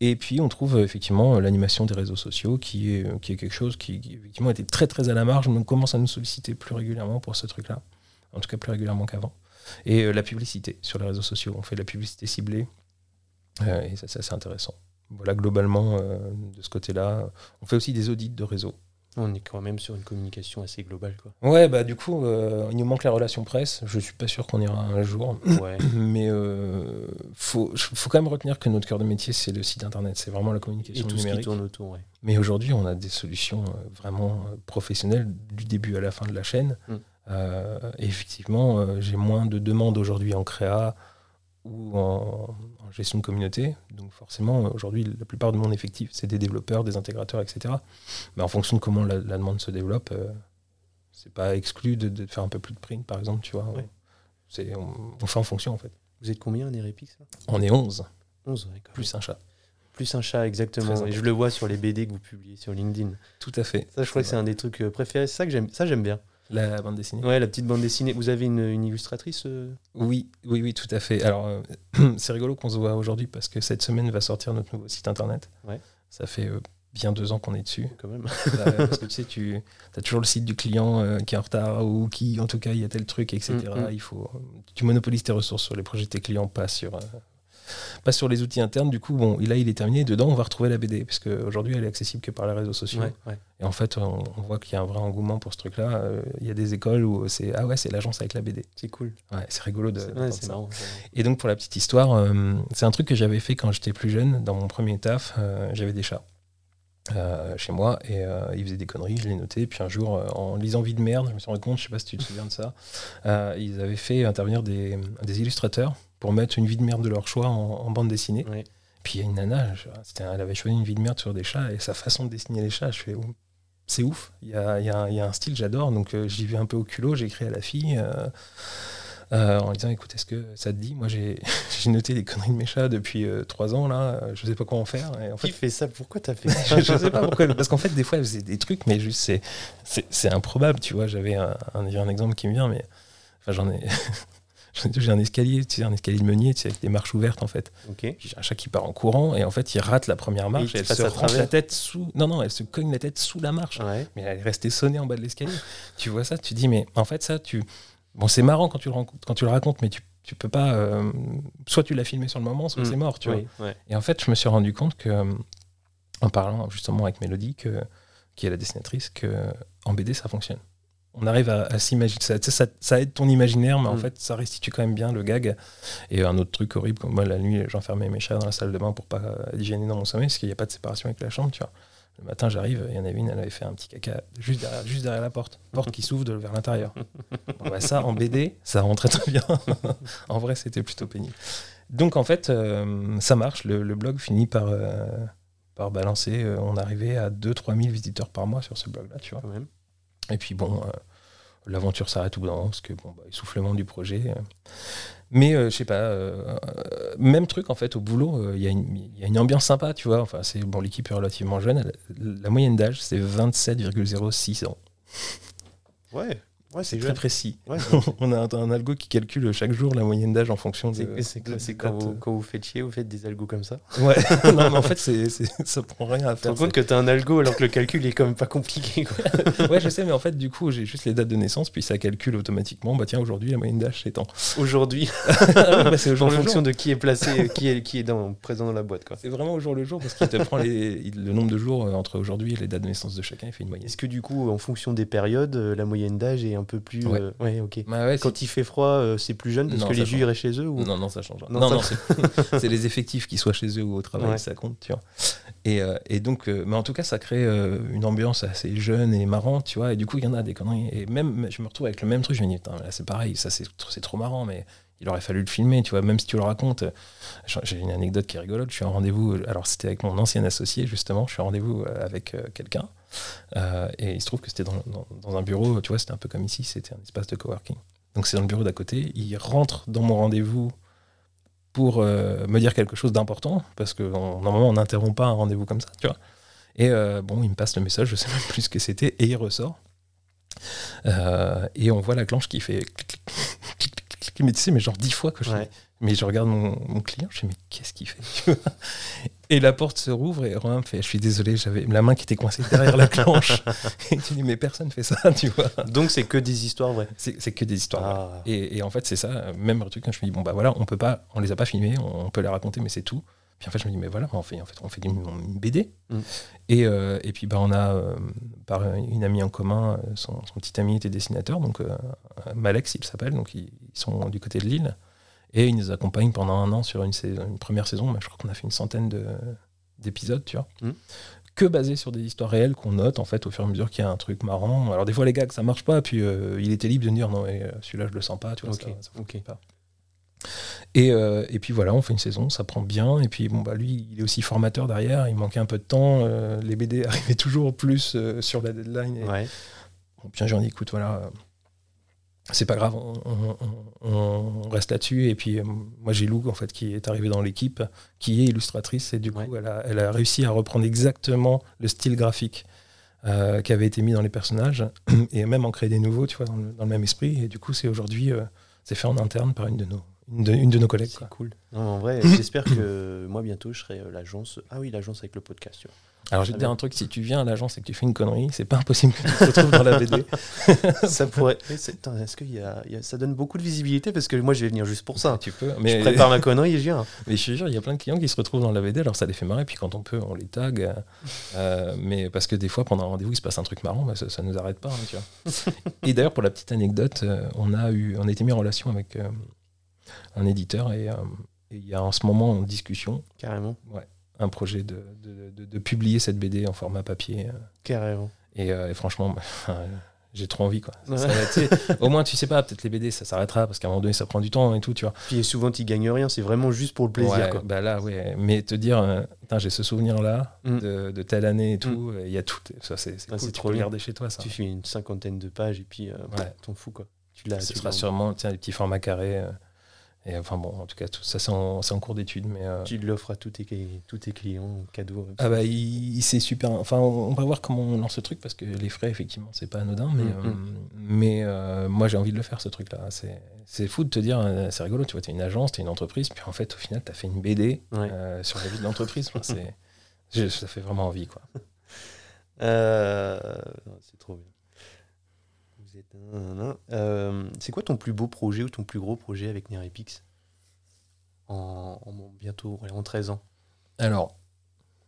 Et puis on trouve euh, effectivement l'animation des réseaux sociaux qui est, qui est quelque chose qui, qui, effectivement était très très à la marge, mais on commence à nous solliciter plus régulièrement pour ce truc-là, en tout cas plus régulièrement qu'avant. Et euh, la publicité sur les réseaux sociaux, on fait de la publicité ciblée, euh, et ça c'est assez intéressant. Voilà globalement euh, de ce côté-là. On fait aussi des audits de réseau. On est quand même sur une communication assez globale. Quoi. Ouais, bah du coup, euh, il nous manque la relation presse. Je suis pas sûr qu'on ira un jour. Ouais. Mais euh, faut, faut quand même retenir que notre cœur de métier, c'est le site internet. C'est vraiment la Et communication tout ce qui tourne autour, ouais. Mais aujourd'hui, on a des solutions euh, vraiment professionnelles du début à la fin de la chaîne. Mm. Euh, et effectivement, j'ai moins de demandes aujourd'hui en créa ou en, en gestion de communauté. Donc forcément, aujourd'hui, la plupart de mon effectif, c'est des développeurs, des intégrateurs, etc. Mais en fonction de comment la, la demande se développe, euh, c'est pas exclu de, de faire un peu plus de print, par exemple, tu vois. Ouais. On, on fait en fonction, en fait. Vous êtes combien, Nerepix là? On est 11, 11, ouais, quand même. plus un chat. Plus un chat, exactement. Et je le vois sur les BD que vous publiez sur LinkedIn. Tout à fait. Ça, je crois que c'est un des trucs euh, préférés. C'est ça que j'aime. Ça, j'aime bien. La bande dessinée. Ouais, la petite bande dessinée. Vous avez une, une illustratrice euh Oui, oui, oui, tout à fait. Alors, euh, c'est rigolo qu'on se voit aujourd'hui parce que cette semaine va sortir notre nouveau site internet. Ouais. Ça fait euh, bien deux ans qu'on est dessus. quand même. Bah parce que tu sais, tu as toujours le site du client qui est en retard ou qui, en tout cas, il y a tel truc, etc. Mm, mm. Il faut, tu monopolises tes ressources sur les projets de tes clients, pas sur, pas sur les outils internes. Du coup, bon, là, il est terminé. Dedans, on va retrouver la BD parce qu'aujourd'hui, elle est accessible que par les réseaux sociaux. Ouais, ouais. Et en fait, on, on voit qu'il y a un vrai engouement pour ce truc-là. Euh, Il y a des écoles où c'est ah ouais, c'est l'agence avec la BD. C'est cool. Ouais, c'est rigolo de. Ça. marrant. Et donc, pour la petite histoire, euh, c'est un truc que j'avais fait quand j'étais plus jeune. Dans mon premier taf, euh, j'avais des chats euh, chez moi et euh, ils faisaient des conneries, je les notais. Puis un jour, euh, en lisant Vie de merde, je me suis rendu compte, je sais pas si tu te souviens de ça, euh, ils avaient fait intervenir des, des illustrateurs pour mettre une vie de merde de leur choix en, en bande dessinée. Puis il y a une nana, je- elle avait choisi une vie de merde sur des chats et sa façon de dessiner les chats, je fais. oh, c'est ouf, il y a, il y a un- il y a un style, j'adore. Donc j'y vais un peu au culot, j'ai écrit à la fille euh, en lui disant écoute, est-ce que ça te dit? Moi j'ai noté les conneries de mes chats depuis euh, trois ans, là, euh, je sais pas quoi en faire. Et en Qui fait, fait ça? Pourquoi t'as fait ça? Je, sais pas pourquoi, parce qu'en fait, des fois, faisait des trucs, mais juste, c'est- c'est c'est improbable, tu vois. J'avais un, un, un exemple qui me vient, mais enfin, j'en ai. J'ai un escalier, tu sais, un escalier de meunier, tu sais, avec des marches ouvertes en fait. Ok. Puis J'ai un chat qui part en courant et en fait il rate la première marche et elle se rentre la tête sous. Non, non, elle se cogne la tête sous la marche. Ouais. Mais elle est restée sonnée en bas de l'escalier. tu vois ça, tu dis, mais en fait, ça, tu. Bon, c'est marrant quand tu le, rencontres- quand tu le racontes, mais tu, tu peux pas. euh, Soit tu l'as filmé sur le moment, soit Mm. c'est mort, tu vois. Ouais. Et en fait, je me suis rendu compte que, euh, en parlant justement avec Mélodie, que, qui est la dessinatrice, que en BD, ça fonctionne. On arrive à, à s'imaginer. Ça, aide ton imaginaire, mais en Mm. fait, ça restitue quand même bien le gag. Et un autre truc horrible, comme moi, la nuit, j'enfermais mes chats dans la salle de bain pour pas euh, digérer dans mon sommeil, parce qu'il n'y a pas de séparation avec la chambre, tu vois. Le matin, j'arrive, il y en avait une, elle avait fait un petit caca juste derrière, juste derrière la porte. Porte qui s'ouvre vers l'intérieur. Bon, bah, ça, en BD, ça rentrait très bien. en vrai, c'était plutôt pénible. Donc, en fait, euh, ça marche. Le, le blog finit par, euh, par balancer. Euh, on arrivait à 2-3 000 visiteurs par mois sur ce blog-là, tu vois. Quand même. Et puis, bon, l'aventure s'arrête au bout d'un moment parce que, bon, bah, essoufflement du projet. Mais, euh, je sais pas, euh, même truc, en fait, au boulot, euh, il y, a une- ambiance sympa, tu vois. Enfin, c'est, bon, l'équipe est relativement jeune. La moyenne d'âge, c'est 27,06 ans. Ouais. Ouais, c'est Très jeune. précis. Ouais, on a un, un algo qui calcule chaque jour la moyenne d'âge en fonction de. c'est quand, vous, quand vous faites chier, vous faites des algos comme ça. Ouais, non, mais en fait, c'est, ça prend rien à Tu te faire. rends compte que t'as un algo alors que le calcul est quand même pas compliqué. Quoi. Ouais, je sais, mais en fait, du coup, j'ai juste les dates de naissance, puis ça calcule automatiquement. Bah tiens, aujourd'hui, la moyenne d'âge, c'est tant. Aujourd'hui, Bah, c'est en fonction de qui est placé, qui est, qui est dans, présent dans la boîte. C'est vraiment au jour le jour parce qu'il te prend les- le nombre de jours euh, entre aujourd'hui et les dates de naissance de chacun, il fait une moyenne. Est-ce que du coup, en fonction des périodes, euh, la moyenne d'âge est un peu plus. Ouais. euh, ouais ok. Bah ouais, Quand il fait froid, euh, c'est plus jeune parce Non, que les jus iraient chez eux ou... Non, non, ça change. Non, Non, c'est- les effectifs qui soient chez eux ou au travail, Ouais. ça compte, tu vois. Et, euh, et donc, mais en tout cas, ça crée une ambiance assez jeune et marrante, tu vois. Et du coup, il y en a des conneries. Et même, je me retrouve avec le même truc, je me dis, putain, là, c'est pareil, ça, c'est c'est trop marrant, mais il aurait fallu le filmer, tu vois. Même si tu le racontes, j'ai une anecdote qui est rigolote. Je suis en rendez-vous, alors c'était avec mon ancien associé, justement. Je suis en rendez-vous euh, avec euh, quelqu'un. Euh, et il se trouve que c'était dans, un bureau, tu vois, c'était un peu comme ici, c'était un espace de coworking. Donc c'est dans le bureau d'à côté. Il rentre dans mon rendez-vous pour me dire quelque chose d'important, parce que on- normalement on n'interrompt pas un rendez-vous comme ça, tu vois. Et bon, il me passe le message, je sais même plus ce que c'était, et il ressort. Et on voit la clenche qui fait mais tu sais, mais genre dix fois que je Ouais. Mais je regarde mon, mon client, je dis, mais qu'est-ce qu'il fait Et la porte se rouvre et Romain me fait, je suis désolé, j'avais la main qui était coincée derrière la planche. et tu dis, mais personne fait ça, tu vois. Donc c'est que des histoires vraies. C'est que des histoires. Ah. Et, et en fait, c'est ça, même le truc, quand je me dis, bon, bah voilà, on peut pas, on les a pas filmés, on peut les raconter, mais c'est tout. Puis en fait, je me dis, mais voilà, on fait, en fait, on fait une, BD. Mm. Et, euh, et puis, bah, on a, euh, par une amie en commun, euh, son, son petit ami était dessinateur, donc euh, Malex, il s'appelle, donc ils, ils sont du côté de Lille. Et il nous accompagne pendant un an sur une, saison- une première saison. Bah, je crois qu'on a fait une centaine de- d'épisodes, tu vois. Mm. Que basé sur des histoires réelles qu'on note, en fait, au fur et à mesure qu'il y a un truc marrant. Alors, des fois, les gars, que ça marche pas, puis il était libre de dire, non, mais, celui-là, je le sens pas, tu vois. Ça- ça ok. fonctionne pas. Et, euh, et puis voilà, on fait une saison, ça prend bien. Et puis bon, bah, lui, il est aussi formateur derrière, il manquait un peu de temps. euh, les BD arrivaient toujours plus euh, sur la deadline. Et, Ouais. Bon, jour, on dit, écoute, voilà, c'est pas grave, on, on- on- on reste là-dessus. Et puis, moi, j'ai Lou, en fait, qui est arrivée dans l'équipe, qui est illustratrice. Et du coup, elle, a, elle a réussi à reprendre exactement le style graphique qui avait été mis dans les personnages, et même en créer des nouveaux, tu vois, dans le, dans le même esprit. Et du coup, c'est aujourd'hui, c'est fait en interne par une de nos, une de, une de nos collègues. C'est cool. Non, en vrai, j'espère que moi bientôt je serai euh, l'agence. Ah oui, l'agence avec le podcast. Tu vois. Alors, je vais te dire bien. un truc, si tu viens à l'agence et que tu fais une connerie, c'est pas impossible que tu te retrouves dans la BD. ça pourrait. Mais c'est- attends, Est-ce que ça donne beaucoup de visibilité parce que moi je vais venir juste pour ça. Tu peux, Je mais, prépare ma connerie et je viens. mais je te jure, il y a plein de clients qui se retrouvent dans la BD, alors ça les fait marrer, puis quand on peut, on les tag. euh, euh, mais parce que des fois, pendant un rendez-vous, il se passe un truc marrant, bah, ça, ça nous arrête pas. hein, tu vois. et d'ailleurs, pour la petite anecdote, on a eu, on a été mis en relation avec euh, un éditeur et euh, et il y a en ce moment en discussion Carrément. un projet de, de- de- de publier cette BD en format papier. euh, Carrément. et, euh, et franchement, bah, j'ai trop envie. Quoi. Ouais. ça au moins, tu sais pas, peut-être les BD, ça s'arrêtera parce qu'à un moment donné, ça prend du temps et tout, tu vois. Puis souvent tu gagnes rien, c'est vraiment juste pour le plaisir. Ouais, quoi. Bah là, ouais. Mais te dire, euh, j'ai ce souvenir-là Mm. de, telle année et tout, il y a tout. Ça, c'est Ah, cool. trop peux le bien. garder chez toi, ça. Tu fais une cinquantaine de pages et puis euh, t'en fous quoi. Tu l'as. Ce sera sûrement tiens, des petits formats carrés. Euh, et enfin bon, en tout cas, tout ça, c'est en, cours d'étude. Mais, euh, Tu l'offres à tous tes, tous tes clients, cadeau. Ah bah, il, il- c'est super. Enfin, on on va voir comment on lance ce truc parce que les frais, effectivement, c'est pas anodin. Mais, Mm, euh, mais euh, moi, j'ai envie de le faire, ce truc-là. C'est, fou de te dire, euh, c'est rigolo, tu vois, t'es une agence, t'es une entreprise, puis en fait, au final, t'as fait une BD Ouais. euh, sur la vie de l'entreprise. Enfin, ça fait vraiment envie, quoi. Euh, c'est trop bien. Vous êtes un, un, un. Euh, c'est quoi ton plus beau projet ou ton plus gros projet avec Nerepix en, bientôt en 13 ans? Alors,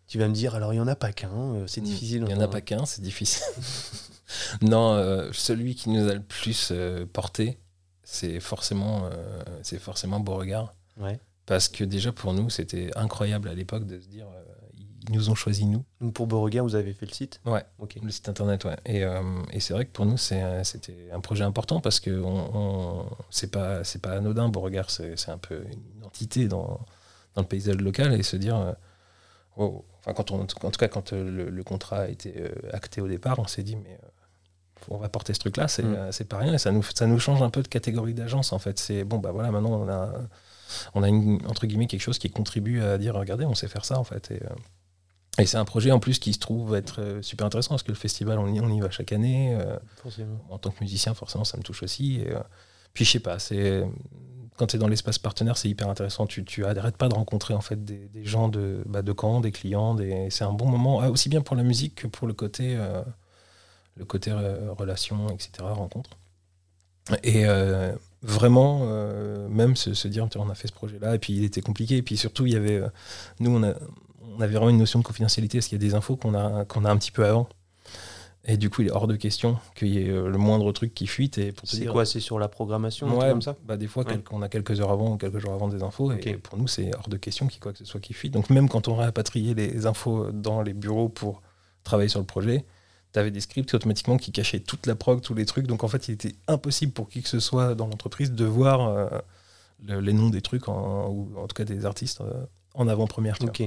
Tu vas me dire, alors il n'y en a pas qu'un, euh, c'est difficile. il n'y en a pas qu'un, c'est difficile. non, euh, celui qui nous a le plus euh, porté, c'est forcément, euh, c'est forcément Beauregard. Ouais. Parce que déjà, pour nous, c'était incroyable à l'époque de se dire, ils nous ont choisi nous. Donc pour Beauregard, vous avez fait le site Ouais. Le site internet, ouais. Et, euh, et c'est vrai que pour nous, c'était un projet important parce que on, on- c'est pas, pas anodin. Beauregard, c'est, un peu une entité dans, dans le paysage local et se dire, euh, wow. enfin, quand on, en tout cas, quand euh, le, le contrat a été acté au départ, on s'est dit, mais on va porter ce truc-là, c'est, Mm. c'est pas rien. Et ça nous, ça nous change un peu de catégorie d'agence, en fait. C'est bon, bah voilà, maintenant, on a, on a une, entre guillemets quelque chose qui contribue à dire, regardez, on sait faire ça, en fait. Et, euh, et c'est un projet en plus qui se trouve être euh, super intéressant parce que le festival, on y, on y va chaque année. euh, en tant que musicien, forcément, ça me touche aussi. Et, euh, puis, je sais pas, c'est quand tu es dans l'espace partenaire, c'est hyper intéressant. Tu, tu arrêtes pas de rencontrer en fait des, des gens de, bah, de Caen, des clients. Des... C'est un bon moment, ah, aussi bien pour la musique que pour le côté, euh, le côté euh, relation, etc., rencontre. Et euh, vraiment, même se, se dire, on a fait ce projet-là, et puis il était compliqué. Et puis surtout, il y avait, nous, on, a, on avait vraiment une notion de confidentialité, parce qu'il y a des infos qu'on a, qu'on a un petit peu avant. Et du coup, il est hors de question qu'il y ait euh, le moindre truc qui fuite. Et pour te C'est dire, quoi C'est sur la programmation Ouais, comme ça? bah, des fois, Ouais. on a quelques heures avant ou quelques jours avant des infos. Et pour nous, c'est hors de question qu'il y ait quoi que ce soit qui fuite. Donc, même quand on répatriait les infos dans les bureaux pour travailler sur le projet, tu avais des scripts automatiquement qui cachaient toute la prog, tous les trucs. Donc, en fait, il était impossible pour qui que ce soit dans l'entreprise de voir euh, le- les noms des trucs, en- ou en tout cas des artistes, euh, en avant-première. Ok,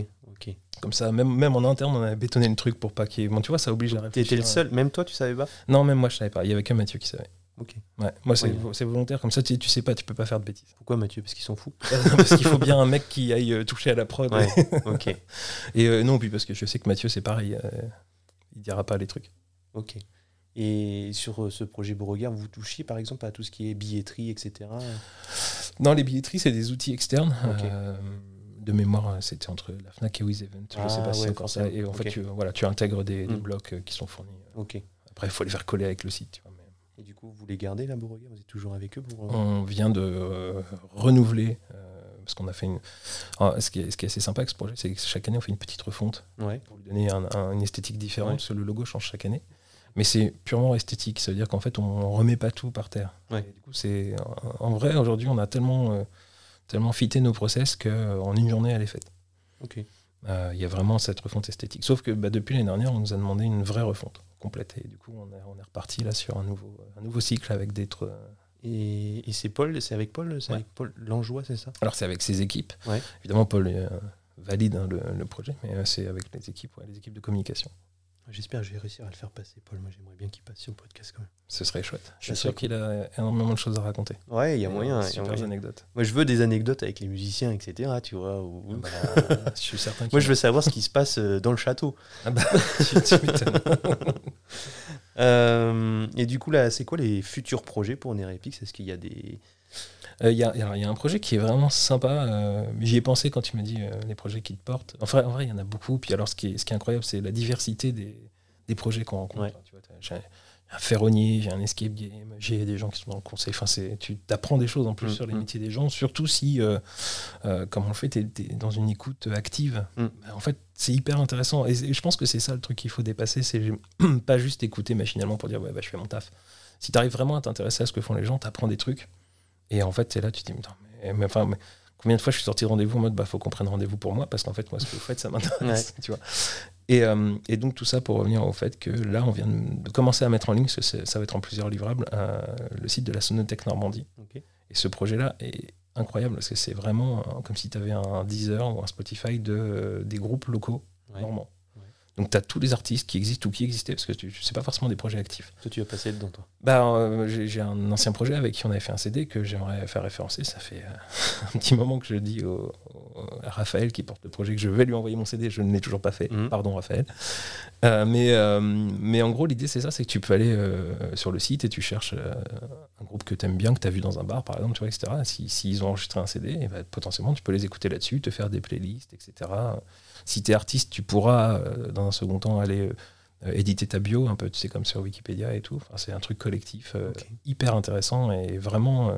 ok. Comme ça, même, même en interne, on avait bétonné le truc pour pas qu'il y ait. Bon, tu vois, ça oblige à réfléchir. T'étais le seul, même toi tu savais pas? Non, même moi, je savais pas. Il y avait que Mathieu qui savait. Ok. Ouais. Moi, c'est Ouais. volontaire. Comme ça, tu, tu sais pas, tu peux pas faire de bêtises. Pourquoi Mathieu? Parce qu'ils sont fous. parce qu'il faut bien un mec qui aille euh, toucher à la prod. Ouais, ok, Et euh, non, puis parce que je sais que Mathieu, c'est pareil. euh, il dira pas les trucs. ok. Et sur euh, ce projet Beauregard, vous touchiez par exemple à tout ce qui est billetterie, etc. Dans les billetteries, c'est des outils externes. Ok. Euh, de mémoire, c'était entre la Fnac et WizEvent. Je ne sais Ah, pas si c'est ouais, encore ça. Et en fait, tu, voilà, tu intègres des, des Mm. blocs euh, qui sont fournis. Ok. Après, il faut les faire coller avec le site. tu vois, mais Et du coup, vous les gardez là, Beauregard Vous êtes toujours avec eux pour. euh, on vient de euh, renouveler. euh, parce qu'on a fait une. Ah, ce, qui est, ce qui est assez sympa avec ce projet, c'est que chaque année, on fait une petite refonte Ouais. pour lui donner un- un- une esthétique différente. Ouais. parce que le logo change chaque année. Mais c'est purement esthétique. Ça veut dire qu'en fait, on remet pas tout par terre. Ouais. Et du coup, c'est en vrai aujourd'hui, on a tellement euh, tellement fité nos process qu'en une journée, elle est faite. Ok. Euh, Il y a vraiment cette refonte esthétique. Sauf que bah, depuis l'année dernière, on nous a demandé une vraie refonte complète. Et du coup, on est, on est reparti là sur un nouveau, un nouveau cycle avec des. Et, et c'est Paul, c'est avec Paul, c'est Ouais. avec Paul Langeois, c'est ça? Alors, c'est avec ses équipes. Ouais. Évidemment, Paul euh, valide hein, le, le projet, mais euh, c'est avec les équipes, ouais, les équipes de communication. J'espère que je vais réussir à le faire passer, Paul. Moi, j'aimerais bien qu'il passe sur le podcast quand même. Ce serait chouette. Je suis sûr qu'il a énormément de choses à raconter. Ouais, il y a moyen. il y a Super moyen. anecdotes. Moi, je veux des anecdotes avec les musiciens, etc. Tu vois. ou- Bah, je suis certain Moi, je veux savoir ce qui se passe euh, dans le château. Ah bah, tu, tu m'étonnes. Euh, et du coup, là, c'est quoi les futurs projets pour Nerepix? Est-ce qu'il y a des. Euh, Il y, a, il y a- il y a un projet qui est vraiment sympa. euh, J'y ai pensé quand tu m'as dit euh, les projets qui te portent. Enfin, en vrai, il y en a beaucoup. Puis alors, ce qui est, ce qui est incroyable, c'est la diversité des, des projets qu'on rencontre. Ouais. Tu vois, t'as- J'ai un ferronnier, j'ai un escape game, j'ai des gens qui sont dans le conseil. Enfin, tu apprends des choses en plus Mm, sur les mm. métiers des gens, surtout si, euh, euh, comme on le fait, tu es, dans une écoute active. Mm. Bah, en fait, c'est hyper intéressant. Et, et je pense que c'est ça le truc qu'il faut dépasser c'est pas juste écouter machinalement pour dire ouais, bah, je fais mon taf. Si tu arrives vraiment à t'intéresser à ce que font les gens, tu apprends des trucs. Et en fait, c'est là, tu te dis, mais, mais enfin, mais combien de fois je suis sorti de rendez-vous en mode, bah, faut qu'on prenne rendez-vous pour moi, parce qu'en fait, moi, ce que vous faites, ça m'intéresse, tu vois. Et, euh, et donc, tout ça pour revenir au fait que là, on vient de commencer à mettre en ligne, parce que ça va être en plusieurs livrables, euh, le site de la Sonothèque Normandie. Et ce projet-là est incroyable, parce que c'est vraiment euh, comme si tu avais un Deezer ou un Spotify de, des groupes locaux Ouais. normands. Donc, tu as tous les artistes qui existent ou qui existaient, parce que tu sais pas forcément des projets actifs. Toi, tu vas passer dedans, toi. Bah, euh, j'ai un ancien projet avec qui on avait fait un CD que j'aimerais faire référencer. Ça fait euh, un petit moment que je dis au, au- à Raphaël qui porte le projet que je vais lui envoyer mon CD. Je ne l'ai toujours pas fait. Mhm. Pardon, Raphaël. Euh, mais, mais en gros, l'idée, c'est ça c'est que tu peux aller sur le site et tu cherches un groupe que tu aimes bien, que tu as vu dans un bar, par exemple, tu vois, etc. S'ils si, ont enregistré un CD, et bah, potentiellement, tu peux les écouter là-dessus, te faire des playlists, etc. Si tu es artiste, tu pourras, euh, dans un second temps, aller. euh, éditer ta bio, un peu, tu sais, comme sur Wikipédia et tout. Enfin, c'est un truc collectif euh, hyper intéressant et vraiment.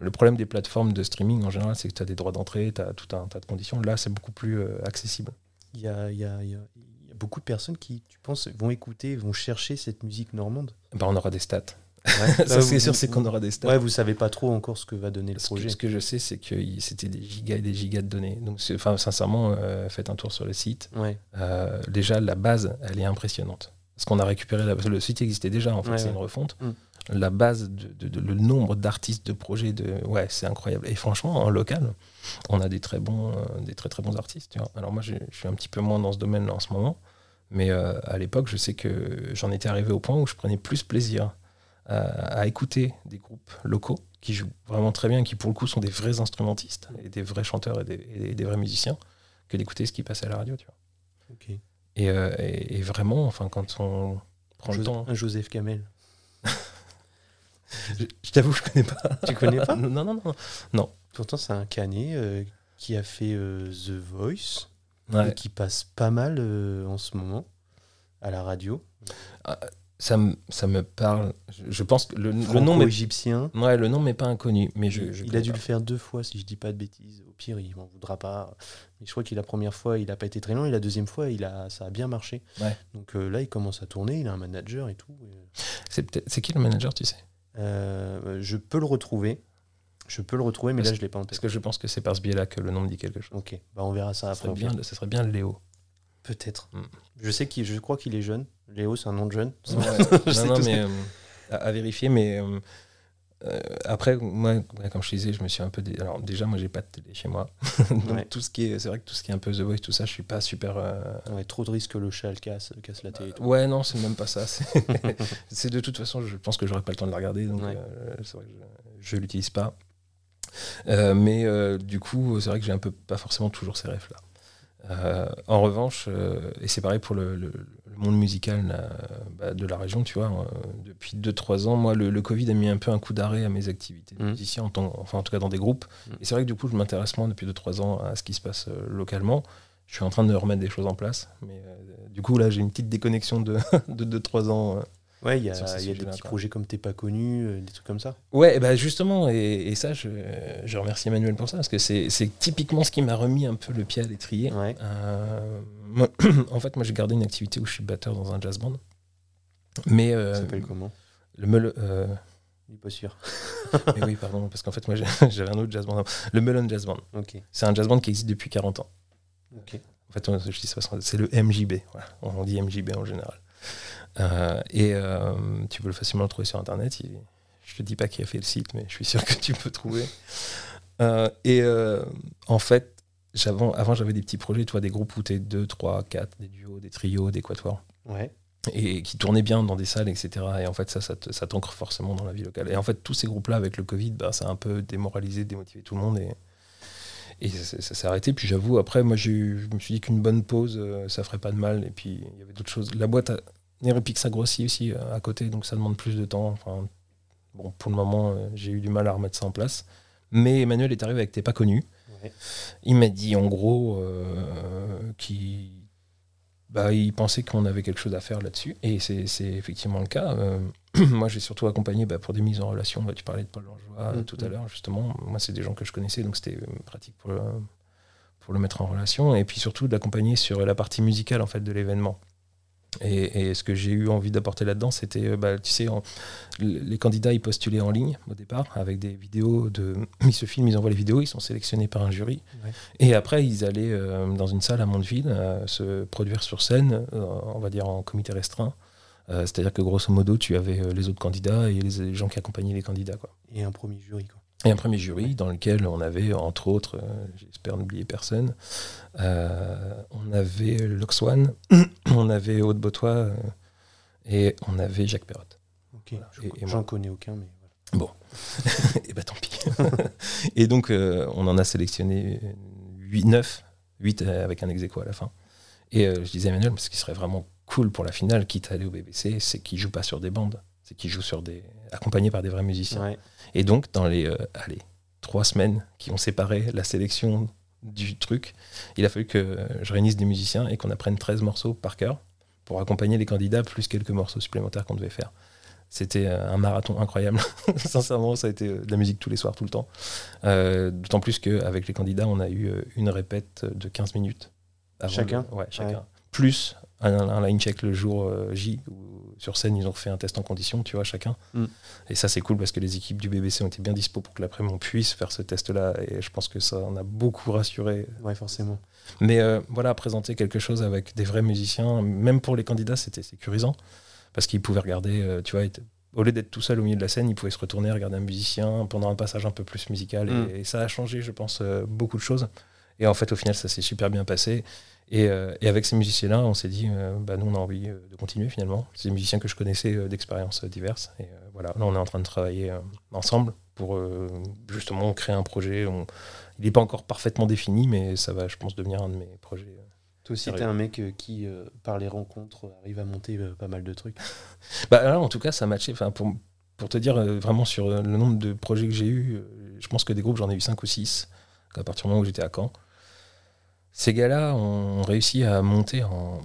le problème des plateformes de streaming en général, c'est que tu as des droits d'entrée, tu as tout un tas de conditions. Là, c'est beaucoup plus accessible. Il y a, il y, a, il y a- il y a beaucoup de personnes qui, tu penses, vont écouter, vont chercher cette musique normande? Ben, on aura des stats. Ouais. Ça, c'est vous- sûr, c'est qu'on aura des stats. Ouais, vous savez pas trop encore ce que va donner le que, projet. ce que je sais, c'est que c'était des gigas et des gigas de données. Donc, c'est- enfin, sincèrement, euh, faites un tour sur le site. Ouais. Euh, déjà, la base, elle est impressionnante. Parce qu'on a récupéré, la, le site existait déjà, en fait, Ouais, c'est une refonte. Mm. La base, de, de- de- le nombre d'artistes, de projets, de, ouais, c'est incroyable. Et franchement, en local, on a des très bons, euh, des très très bons artistes. tu vois. Alors moi, je suis un petit peu moins dans ce domaine-là en ce moment, mais à l'époque, je sais que j'en étais arrivé au point où je prenais plus plaisir à, à écouter des groupes locaux qui jouent vraiment très bien, qui pour le coup sont des vrais instrumentistes et des vrais chanteurs et des, et des vrais musiciens, que d'écouter ce qui passait à la radio. Tu vois. Ok. Et, euh, et- et vraiment, enfin, quand on prend le Joseph- temps. Un Joseph Kamel. Je, je t'avoue, je connais pas. Tu connais pas? Non, non, non. Pourtant, c'est un canet euh, qui a fait euh, The Voice Ouais. et qui passe pas mal euh, en ce moment à la radio. Ça, me, ça me parle. Je, pense que le, le nom égyptien. ouais, le nom m'est pas inconnu, mais je, je il a dû pas. le faire deux fois, si je dis pas de bêtises. Au pire, il m'en voudra pas. Mais je crois que la première fois, il a pas été très long. Et la deuxième fois, il a, ça a bien marché. Ouais. Donc euh, là, il commence à tourner. Il a un manager et tout. Et, C'est qui le manager, tu sais? Euh, je peux le retrouver. Je peux le retrouver, mais Parce- là, je l'ai pas en Parce tête. que je pense que c'est par ce biais-là que le nom me dit quelque chose. Ok, bah, on verra ça Ça après. serait, au bien, pire. ça serait bien Léo. Peut-être. Mm. Je sais qu'il, je crois qu'il est jeune. Léo, c'est un nom de jeune. Je non, non, mais euh, à, à vérifier, mais euh, euh, après, moi, comme je te disais, je me suis un peu. dé- Alors, déjà, moi, j'ai pas de télé chez moi. Donc, Ouais. tout ce qui est. C'est vrai que tout ce qui est un peu The Voice, tout ça, je suis pas super. euh, Ouais, trop de risques que le chat le casse, casse la télé. tout. Ouais, non, c'est même pas ça. C'est de toute façon, je pense que j'aurais pas le temps de la regarder, donc c'est vrai que je, je l'utilise pas. Mais du coup, c'est vrai que j'ai un peu pas forcément toujours ces refs là. Euh, en revanche, euh, et c'est pareil pour le, le- le monde musical bah, de la région, tu vois. depuis 2-3 ans, moi, le, Covid a mis un peu un coup d'arrêt à mes activités de mmh. musicien, en enfin en tout cas dans des groupes. Mmh. Et c'est vrai que du coup, je m'intéresse moins depuis 2-3 ans à ce qui se passe localement. Je suis en train de remettre des choses en place. Mais du coup, là, j'ai une petite déconnexion de 2-3 ans Ouais, il y a, y a des petits projets comme T'es pas connu, euh, des trucs comme ça. Ouais, bah justement, et, ça, je, je, remercie Emmanuel pour ça, parce que c'est typiquement ce qui m'a remis un peu le pied à l'étrier. Euh, en fait, moi, j'ai gardé une activité où je suis batteur dans un jazz band. Mais, euh, ça s'appelle comment? Le. Je suis pas sûr. mais oui, pardon, parce qu'en fait, moi, j'avais un autre jazz band. Le Melon Jazz Band. C'est un jazz band qui existe depuis 40 ans. En fait, je dis c'est le MJB. On dit MJB en général. Euh, et euh, tu peux le facilement le trouver sur Internet. je te dis pas qui a fait le site, mais je suis sûr que tu peux trouver. Euh, et en fait, avant, j'avais des petits projets, tu vois, des groupes où tu es 2, 3, 4, des duos, des trios, des quatuors. Ouais. Et qui tournaient bien dans des salles, etc. Et en fait, ça, ça, t'ancre forcément dans la vie locale. Et en fait, tous ces groupes-là, avec le Covid, bah, ça a un peu démoralisé, démotivé tout le monde. Et, et ça, s'est arrêté. Puis j'avoue, après, moi, je me suis dit qu'une bonne pause, ça ferait pas de mal. Et puis, il y avait d'autres choses. La boîte, a, Nerepix ça grossit aussi euh, à côté, donc ça demande plus de temps. Enfin, bon, pour le moment, euh, j'ai eu du mal à remettre ça en place. Mais Emmanuel est arrivé avec T'es pas connu. Il m'a dit en gros euh, qu'il bah, il pensait qu'on avait quelque chose à faire là-dessus. Et c'est effectivement le cas. moi, j'ai surtout accompagné bah, pour des mises en relation. Bah, tu parlais de Paul Langeois mm, tout à mm. l'heure, justement. Moi, c'est des gens que je connaissais, donc c'était pratique pour le, pour le mettre en relation. Et puis surtout d'accompagner sur la partie musicale en fait, de l'événement. Et, ce que j'ai eu envie d'apporter là-dedans, c'était, euh, bah, tu sais, les candidats, ils postulaient en ligne au départ avec des vidéos de. Ils se filment, ils envoient les vidéos, ils sont sélectionnés par un jury. Et après, ils allaient euh, dans une salle à Mondeville euh, se produire sur scène, on va dire en comité restreint. C'est-à-dire que grosso modo, tu avais les autres candidats et les, les, gens qui accompagnaient les candidats. Quoi. Et un premier jury. Quoi. Et un premier jury dans lequel on avait, entre autres, euh, j'espère n'oublier personne, euh, on avait Loxwan, on avait Haute Botois euh, et on avait Jacques Perrotte. Ok, j'en connais aucun, mais voilà. Bon, et bah tant pis. et donc, on en a sélectionné 8, 9, 8 avec un ex à la fin. Et je disais à Emmanuel, ce qui serait vraiment cool pour la finale, quitte à aller au BBC, c'est qu'il joue pas sur des bandes, c'est qu'il joue sur des. accompagné par des vrais musiciens. Ouais. Et donc, dans les euh, allez, trois semaines qui ont séparé la sélection du truc, il a fallu que je réunisse des musiciens et qu'on apprenne 13 morceaux par cœur pour accompagner les candidats, plus quelques morceaux supplémentaires qu'on devait faire. C'était euh, un marathon incroyable. Sincèrement, ça a été euh, de la musique tous les soirs, tout le temps. D'autant plus qu'avec les candidats, on a eu une répète de 15 minutes. chacun Ouais, chacun. Plus un, line check le jour J, sur scène, ils ont fait un test en condition, tu vois, chacun. Mm. Et ça, c'est cool parce que les équipes du BBC ont été bien dispo pour que l'après-midi on puisse faire ce test-là. Et je pense que ça en a beaucoup rassuré. Ouais, forcément. Mais euh, voilà, présenter quelque chose avec des vrais musiciens, même pour les candidats, c'était sécurisant parce qu'ils pouvaient regarder, euh, tu vois, au lieu d'être tout seul au milieu de la scène, ils pouvaient se retourner, regarder un musicien pendant un passage un peu plus musical. Et, mm. ça a changé, je pense, euh, beaucoup de choses. Et en fait, au final, ça s'est super bien passé. Euh, et, avec ces musiciens-là, on s'est dit, euh, bah, nous, on a envie euh, de continuer finalement. C'est des musiciens que je connaissais d'expériences diverses. Et voilà, là, on est en train de travailler ensemble pour justement créer un projet. Il n'est pas encore parfaitement défini, mais ça va, je pense, devenir un de mes projets. Toi aussi, t'es un mec qui, par les rencontres, arrive à monter pas mal de trucs. bah, là, en tout cas, ça a matché. Enfin, pour, pour te dire vraiment sur le nombre de projets que j'ai eu, je pense que des groupes, j'en ai eu 5 ou 6 à partir du moment où j'étais à Caen. Ces gars-là ont réussi à monter en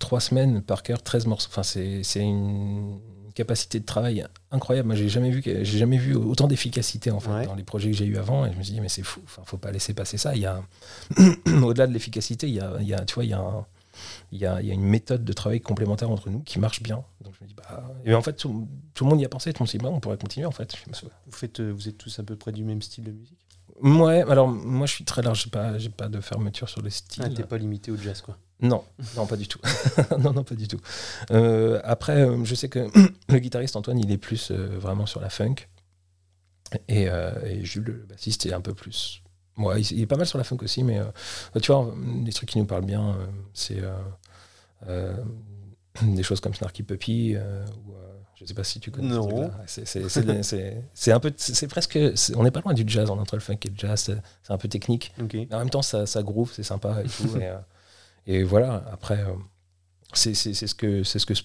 trois semaines par cœur 13 morceaux. Enfin, c'est une capacité de travail incroyable. Moi, j'ai jamais vu, j'ai jamais vu autant d'efficacité en fait dans les projets que j'ai eu avant. Et je me suis dit, mais c'est fou. Enfin, faut pas laisser passer ça. Il y a au-delà de l'efficacité, il y a, il y a, tu vois, il y a il y, a, il y a, une méthode de travail complémentaire entre nous qui marche bien. Donc je me dis, bah, et en fait, tout, le monde y a pensé. Tout le monde s'est dit, bah, on pourrait continuer en fait. Vous, faites, euh, vous êtes tous à peu près du même style de musique? Ouais, alors moi je suis très large, j'ai pas, j'ai pas de fermeture sur les styles. Ah, t'es pas limité au jazz quoi Non, non, pas du tout. non, non, pas du tout. Euh, après, euh, je sais que le guitariste Antoine, il est plus euh, vraiment sur la funk. Et, et, Jules, le bassiste, est un peu plus. Ouais, il, est pas mal sur la funk aussi, mais tu vois, des trucs qui nous parlent bien, c'est des choses comme Snarky Puppy ou je sais pas si tu connais. Non. C'est un peu, c'est presque, on n'est pas loin du jazz, entre le funk et le jazz. C'est un peu technique. Mais en même temps, ça, ça groove, c'est sympa et tout. et, euh, voilà. Après, euh, c'est ce que c'est ce que ce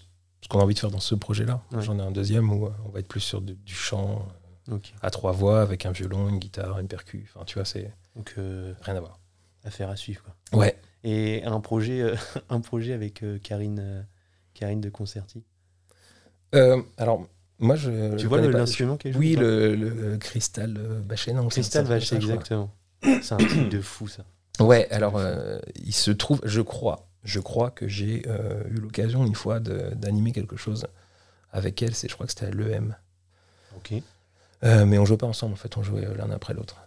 qu'on a envie de faire dans ce projet-là. Ouais. J'en ai un deuxième où euh, on va être plus sur du, du chant à trois voix avec un violon, une guitare, une percu. Enfin, tu vois, c'est Donc, euh, rien à voir. affaire à suivre. Quoi. Ouais. Et un projet, un projet avec Karine, Karine de Concerti. Euh, alors, moi, je. tu vois l'instrument qu'elle joue Oui, ou pas le, le cristal Bachet, non Cristal crois. exactement. C'est un truc de fou, ça. Ouais, alors euh, il se trouve, je crois, je crois que j'ai euh, eu l'occasion une fois d'animer quelque chose avec elle. C'est, je crois que c'était à l'EM. Ok. Euh, mais on jouait pas ensemble, en fait, on jouait l'un après l'autre.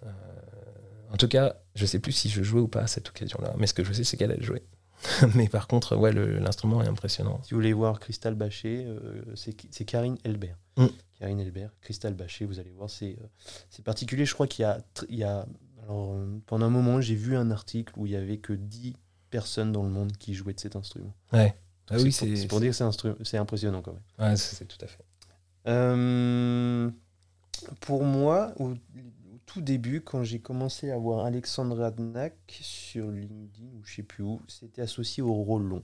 En tout cas, je sais plus si je jouais ou pas à cette occasion-là. Mais ce que je sais, c'est qu'elle a joué. mais par contre, ouais, l'instrument est impressionnant. Si vous voulez voir Cristal Bachet, euh, c'est Karine Elbert. Mm. Karine Elbert, Cristal Bachet, vous allez voir, c'est euh, c'est particulier. Je crois qu'il y a, il y a alors, euh, pendant un moment, j'ai vu un article où il y avait que 10 personnes dans le monde qui jouaient de cet instrument. Ouais. Ah oui, c'est pour, dire que c'est impressionnant quand même. Ouais, c'est tout à fait. Pour moi, tout début, quand j'ai commencé à voir Alexandre Adnak sur LinkedIn ou je sais plus où, c'était associé au Rollon.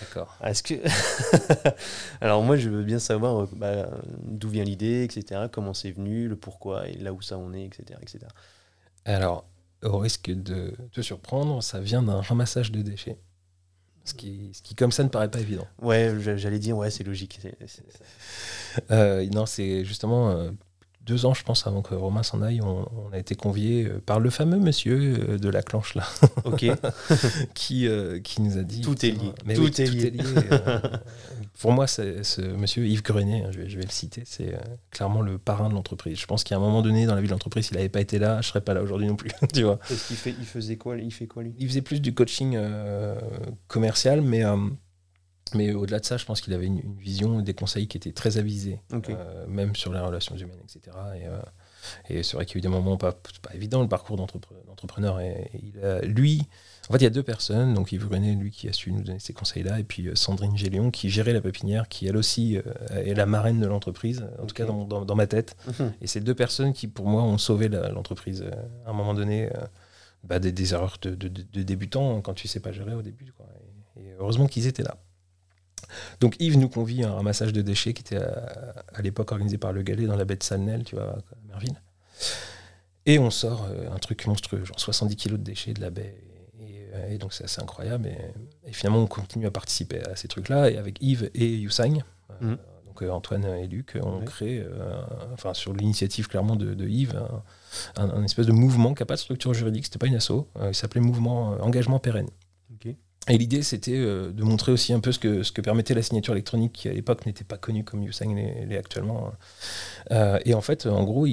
D'accord. Est-ce que alors moi je veux bien savoir euh, bah, d'où vient l'idée, etc. Comment c'est venu, le pourquoi et là où ça en est, etc., etc. Alors, au risque de te surprendre, ça vient d'un ramassage de déchets. Ce qui, ce qui, comme ça, ne paraît pas évident. Ouais, j'a- j'allais dire ouais, c'est logique. Euh, non, c'est justement euh, deux ans, je pense, avant que Romain s'en aille, on, on a été conviés euh, par le fameux monsieur euh, de la clanche là, Ok. qui, euh, qui nous a dit. Tout est lié. Mais Tout oui, est lié. euh, pour moi, c'est ce monsieur Yves Grenier, hein, je vais, je vais le citer, c'est euh, clairement le parrain de l'entreprise. Je pense qu'à un moment donné dans la vie de l'entreprise, s'il n'avait pas été là, je serais pas là aujourd'hui non plus. tu vois. Qu'est-ce qu'il fait Il faisait quoi Il fait quoi lui? Il faisait plus du coaching commercial, mais, mais au-delà de ça, je pense qu'il avait une, une vision, des conseils qui étaient très avisés, euh, même sur les relations humaines, etc. Et, euh, et c'est vrai qu'il y a eu des moments pas, pas évidents, le parcours d'entrepre- d'entrepreneur. Et, et il a- lui, en fait, il y a deux personnes, donc Yves René, lui, qui a su nous donner ces conseils-là, et puis euh, Sandrine Gélion, qui gérait la pépinière, qui elle aussi est la marraine de l'entreprise, en tout cas dans, dans- dans ma tête. Et c'est deux personnes qui, pour moi, ont sauvé l'entreprise à un moment donné. bah, des, des erreurs de, de- de- de débutants quand tu sais pas gérer au début. quoi. Et, et heureusement qu'ils étaient là. Donc Yves nous convie à un ramassage de déchets qui était à, à l'époque organisé par le Galet dans la baie de Salnel, tu vois, à Merville. Et on sort euh, un truc monstrueux, genre 70 kilos de déchets de la baie. Et, euh, et donc c'est assez incroyable. Et, et finalement, on continue à participer à ces trucs-là. Et avec Yves et Youssang, euh, Mhm. donc euh, Antoine et Luc, on crée, euh, enfin sur l'initiative clairement de, de Yves, un, un- un espèce de mouvement qui n'a pas de structure juridique, c'était pas une asso, euh, il s'appelait Mouvement euh, Engagement Pérenne. Et l'idée, c'était euh, de montrer aussi un peu ce que, ce que permettait la signature électronique, qui à l'époque n'était pas connue comme Usang l'est actuellement. Euh, et en fait, en gros,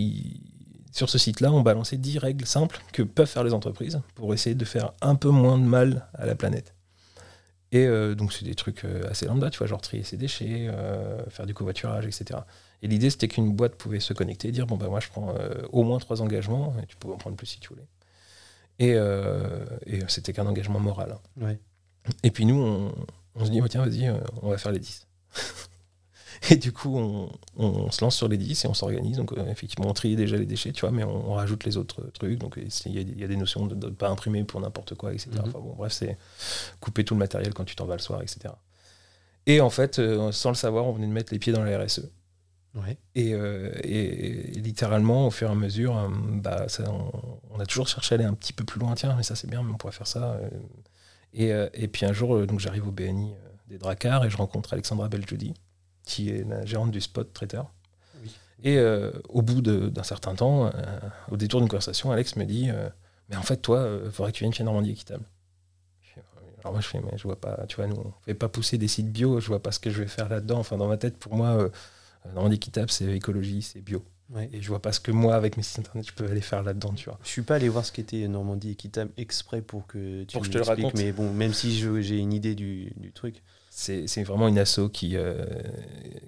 sur ce site-là, on balançait 10 règles simples que peuvent faire les entreprises pour essayer de faire un peu moins de mal à la planète. Et euh, donc, c'est des trucs assez lambda, tu vois, genre trier ses déchets, faire du covoiturage, etc. Et l'idée, c'était qu'une boîte pouvait se connecter et dire bon, ben moi, je prends au moins trois engagements, et tu pouvais en prendre plus si tu voulais. Et, c'était qu'un engagement moral. hein. Et puis nous, on, on se dit, oh, tiens, vas-y, euh, on va faire les 10. et du coup, on, on se lance sur les 10 et on s'organise. Donc, euh, effectivement, on trie déjà les déchets, tu vois, mais on, on rajoute les autres trucs. Donc, il y, a- il y a des notions de ne pas imprimer pour n'importe quoi, etc. Mhm. Enfin, bon, bref, c'est couper tout le matériel quand tu t'en vas le soir, etc. Et en fait, euh, sans le savoir, on venait de mettre les pieds dans la RSE. Ouais. Et, euh, et- et littéralement, au fur et à mesure, bah, ça, on, on a toujours cherché à aller un petit peu plus loin. Tiens, mais ça c'est bien, mais on pourrait faire ça. Euh. Et, et puis un jour, euh, donc j'arrive au BNI euh, des Dracars et je rencontre Alexandra Beljoudi, qui est la gérante du spot traiteur. Oui. Et euh, au bout d'un certain temps, euh, au détour d'une conversation, Alex me dit euh, Mais en fait, toi, il faudrait que tu viennes chez Normandie Équitable. Alors moi, je fais Mais je vois pas, tu vois, nous, on fait pas pousser des sites bio, je vois pas ce que je vais faire là-dedans. Enfin, dans ma tête, pour moi, Normandie Équitable, c'est écologie, c'est bio. Ouais. Et je vois pas ce que moi, avec mes sites internet, je peux aller faire là-dedans, tu vois. Je suis pas allé voir ce qu'était Normandie Équitable exprès pour que tu Pour que me je te le raconte. mais bon, même si j'ai une idée du, du truc. C'est vraiment une asso qui, euh,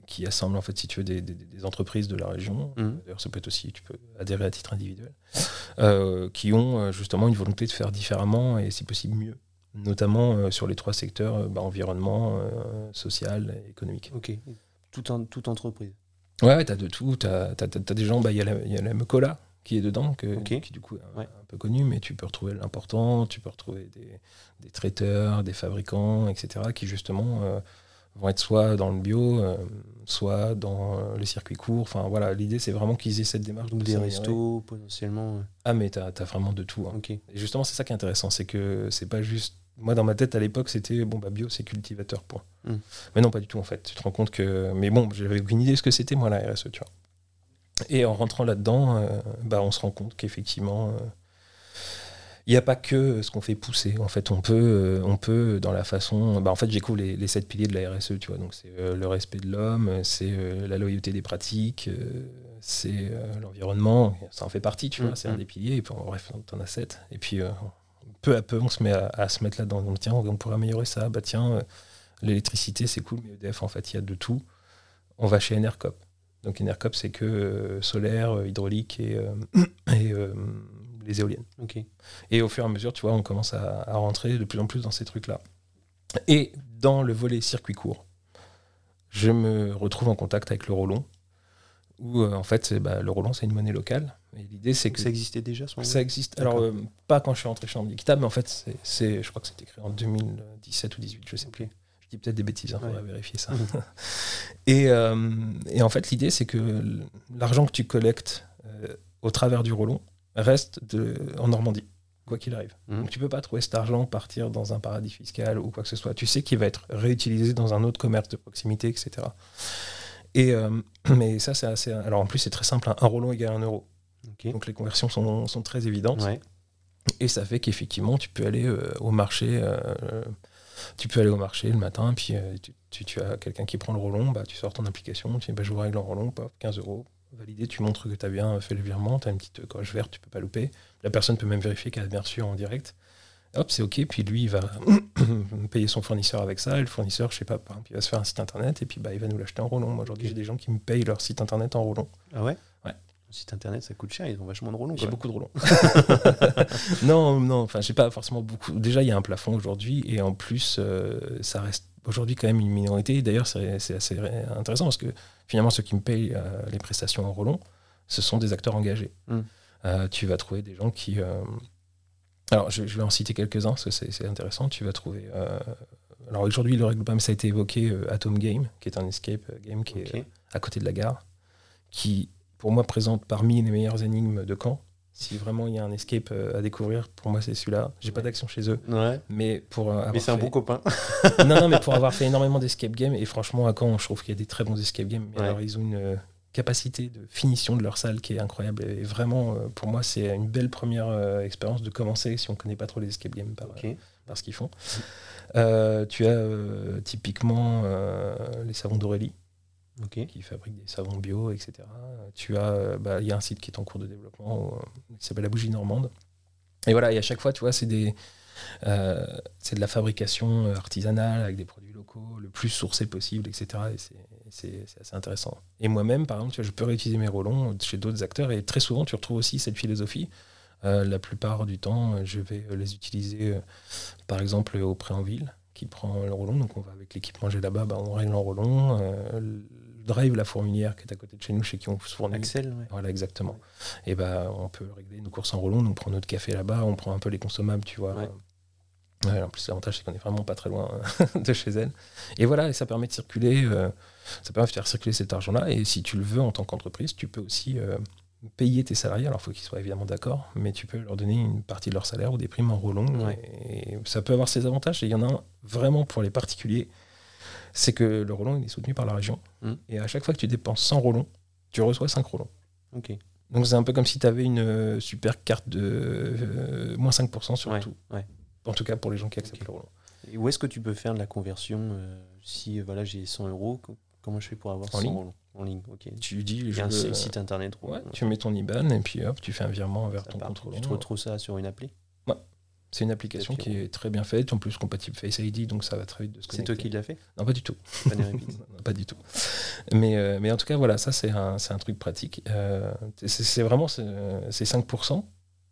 qui assemble, en fait, si tu veux, des, des- des entreprises de la région. Mhm. D'ailleurs, ça peut être aussi, tu peux adhérer à titre individuel, euh, qui ont euh, justement une volonté de faire différemment et, si possible, mieux. Notamment euh, sur les trois secteurs, bah, environnement, social et économique. Ok. Tout en, toute entreprise. Ouais, t'as de tout. T'as as, des gens, bah, il y, a la- y a la Mecola, qui est dedans, que, qui du coup est un, Ouais. un peu connu, mais tu peux retrouver l'important, tu peux retrouver des, des traiteurs, des fabricants, etc., qui justement euh, vont être soit dans le bio, euh, soit dans euh, le circuit court. Enfin voilà, l'idée c'est vraiment qu'ils aient cette démarche. Donc de des restos potentiellement. Ah mais t'as as vraiment de tout. hein. Et justement, c'est ça qui est intéressant, c'est que c'est pas juste. Moi, dans ma tête, à l'époque, c'était bon, bah, bio, c'est cultivateur, point. Mm. Mais non, pas du tout, en fait. Tu te rends compte que. Mais bon, j'avais aucune idée de ce que c'était, moi, la RSE, tu vois. Et en rentrant là-dedans, euh, bah, on se rend compte qu'effectivement, euh, il n'y a pas que ce qu'on fait pousser. En fait, on peut, euh, on peut dans la façon. Bah, en fait, j'écouvre les, les sept piliers de la RSE, tu vois. Donc, c'est euh, le respect de l'homme, c'est euh, la loyauté des pratiques, euh, c'est euh, l'environnement. Ça en fait partie, tu vois. Mm, C'est un des piliers. Et puis, en bref, t'en as sept. Et puis, euh, peu à peu, on se met à, à se mettre là-dedans. Donc, tiens, on pourrait améliorer ça. Bah, tiens, euh, l'électricité, c'est cool, mais EDF, en fait, il y a de tout. On va chez Enercop. Donc, Enercop, c'est que euh, solaire, euh, hydraulique et, et les éoliennes. Et au fur et à mesure, tu vois, on commence à, à rentrer de plus en plus dans ces trucs-là. Et dans le volet circuit court, je me retrouve en contact avec le Rollon, où euh, en fait, bah, le Rollon, c'est une monnaie locale. Et l'idée, c'est que ça existait déjà ce ça existe. Alors, euh, pas quand je suis rentré chez Équitable, mais en fait, c'est- je crois que c'était créé en 2017 ou 2018, je sais plus. Je dis peut-être des bêtises, il Ouais. faudra vérifier ça. Mhm. et, euh, et en fait, l'idée, c'est que l'argent que tu collectes euh, au travers du Rollon reste de, en Normandie, quoi qu'il arrive. Mhm. Donc, tu peux pas trouver cet argent partir dans un paradis fiscal ou quoi que ce soit. Tu sais qu'il va être réutilisé dans un autre commerce de proximité, etc. Et, euh, mais ça, c'est assez. Alors, en plus, c'est très simple. hein. Un Rollon égale un euro. Donc les conversions sont, sont très évidentes. Ouais. Et ça fait qu'effectivement, tu peux aller euh, au marché. euh, tu peux aller au marché le matin, puis euh, tu, tu- tu as quelqu'un qui prend le roulon, bah, tu sors ton application, tu dis bah, je vous règle en roulon, paf, 15 euros, validé, tu montres que tu as bien fait le virement, tu as une petite coche verte, tu peux pas louper. La personne peut même vérifier qu'elle a bien reçu en direct. Hop, c'est OK, puis lui, il va payer son fournisseur avec ça, et le fournisseur, je sais pas, il va se faire un site internet, et puis bah, il va nous l'acheter en roulon. Moi, aujourd'hui, j'ai des gens qui me payent leur site internet en roulon. Ah ouais? Ouais. Le site internet, ça coûte cher, ils ont vachement de roulons. J'ai beaucoup de roulons. non, non, enfin, j'ai pas forcément beaucoup. Déjà, il y a un plafond aujourd'hui, et en plus, euh, ça reste aujourd'hui quand même une minorité. D'ailleurs, c'est assez intéressant parce que finalement, ceux qui me payent euh, les prestations en roulon, ce sont des acteurs engagés. Mm. Euh, tu vas trouver des gens qui. euh, Alors, je, je vais en citer quelques-uns parce que c'est intéressant. Tu vas trouver. euh, Alors, aujourd'hui, le règle pas, mais ça a été évoqué euh, Atom Game, qui est un escape game qui est euh, à côté de la gare, qui, pour moi, présente parmi les meilleures énigmes de Caen. Si vraiment il y a un escape euh, à découvrir, pour moi, c'est celui-là. J'ai pas d'action chez eux, Ouais. mais pour euh, avoir Mais c'est un bon copain. non, non, mais pour avoir fait énormément d'escape games, et franchement, à Caen, je trouve qu'il y a des très bons escape games. Mais Ouais. alors, ils ont une euh, capacité de finition de leur salle qui est incroyable. Et vraiment, euh, pour moi, c'est une belle première euh, expérience de commencer si on connaît pas trop les escape games par, Ok. par ce qu'ils font. Euh, tu as euh, typiquement euh, les savons d'Aurélie qui fabriquent des savons bio, etc. Tu as, euh, bah, il y a un site qui est en cours de développement euh, qui s'appelle la bougie normande. Et voilà, et à chaque fois, tu vois, c'est des, euh, c'est de la fabrication euh, artisanale avec des produits locaux, le plus sourcé possible, etc. Et c'est, assez intéressant. Et moi-même, par exemple, tu vois, je peux réutiliser mes rollons chez d'autres acteurs et très souvent, tu retrouves aussi cette philosophie. Euh, la plupart du temps, je vais euh, les utiliser, euh, par exemple, au Préenville, qui prend le rollon. Donc, on va avec l'équipement j'ai là-bas, bah, on règle en. Euh, le drive, la fourmilière qui est à côté de chez nous, chez qui on se fournit. Axel, ouais. Voilà, exactement. Et ben, on peut régler nos courses en roulon, on prend notre café là-bas, on prend un peu les consommables, tu vois. Ouais. Ouais, en plus, l'avantage, c'est qu'on est vraiment pas très loin de chez elle. Et voilà, et ça permet de circuler, euh, ça permet de faire circuler cet argent-là. Et si tu le veux en tant qu'entreprise, tu peux aussi euh, payer tes salariés. Alors, il faut qu'ils soient évidemment d'accord, mais tu peux leur donner une partie de leur salaire ou des primes en. Ouais. Et ça peut avoir ses avantages. Et il y en a un vraiment pour les particuliers, c'est que le roulon, il est soutenu par la région. Mm. Et à chaque fois que tu dépenses 100 roulons, tu reçois 5 roulons. Ok. Donc c'est un peu comme si tu avais une euh, super carte de euh, moins 5% sur Ouais. tout. Ouais. En tout cas pour les gens qui acceptent le roulant. Et où est-ce que tu peux faire de la conversion euh, si voilà, j'ai 100 euros co- Comment je fais pour avoir En 100 ligne roulons En ligne, ok. Tu dis, Il y je a un veux- site internet. ouais, tu mets ton IBAN et puis hop, tu fais un virement vers Ça ton compte Tu te retrouves ça sur une appli? C'est une application qui est très bien faite, en plus compatible Face ID, donc ça va très vite de se C'est toi qui l'as fait? Non, pas du tout. Pas. Non, pas du tout. Mais, euh, mais en tout cas, voilà, ça c'est un, c'est un truc pratique. Euh, c'est vraiment c'est c'est 5%.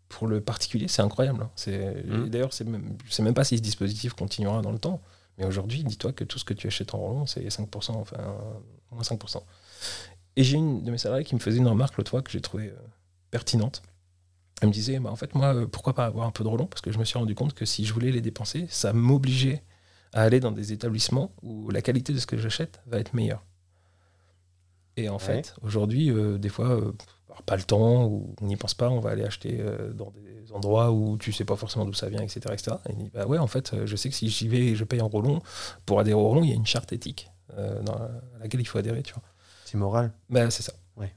Pour le particulier, c'est incroyable. hein. C'est- et D'ailleurs, c'est même, je sais même pas si ce dispositif continuera dans le temps. Mais aujourd'hui, dis-toi que tout ce que tu achètes en roulon, c'est 5%, enfin, moins 5%. Et j'ai une de mes salariés qui me faisait une remarque l'autre fois que j'ai trouvé euh, pertinentes. Elle me disait, bah, en fait, moi, euh, pourquoi pas avoir un peu de relon Parce que je me suis rendu compte que si je voulais les dépenser, ça m'obligeait à aller dans des établissements où la qualité de ce que j'achète va être meilleure. Et en fait, aujourd'hui, euh, des fois, euh, pas le temps, ou on n'y pense pas, on va aller acheter dans des endroits où tu sais pas forcément d'où ça vient, etc. etc. Et il dit, bah ouais, en fait, je sais que si j'y vais et je paye en relon, pour adhérer au relon, il y a une charte éthique dans à laquelle il faut adhérer, tu vois. C'est moral bah, C'est ça.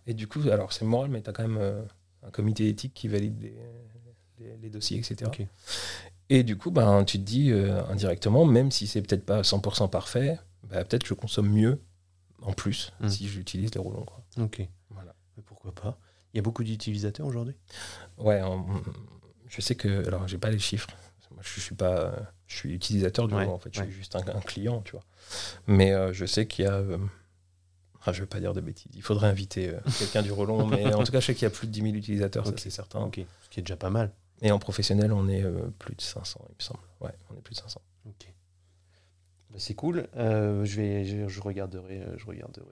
Et du coup, alors c'est moral, mais tu as quand même un comité éthique qui valide les, dossiers, etc. Et du coup, ben, tu te dis euh, indirectement, même si c'est peut-être pas 100% parfait, ben, peut-être je consomme mieux en plus hmm. si j'utilise les roulons. Quoi. Ok. Voilà. Mais pourquoi pas? Il y a beaucoup d'utilisateurs aujourd'hui? Ouais, je sais que. Alors, j'ai pas les chiffres. Moi, je suis pas. Je suis utilisateur du en fait. Je suis juste un, client, tu vois. Mais euh, je sais qu'il y a. Euh, ah, je ne vais pas dire de bêtises. Il faudrait inviter euh, quelqu'un du Relon, mais en tout cas, je sais qu'il y a plus de 10 000 utilisateurs, ça c'est certain. Ce qui est déjà pas mal. Et en professionnel, on est plus de 500, il me semble. Ouais, on est plus de 500. Ok. Bah, c'est cool. Je, vais, je, regarderai, je, regarderai,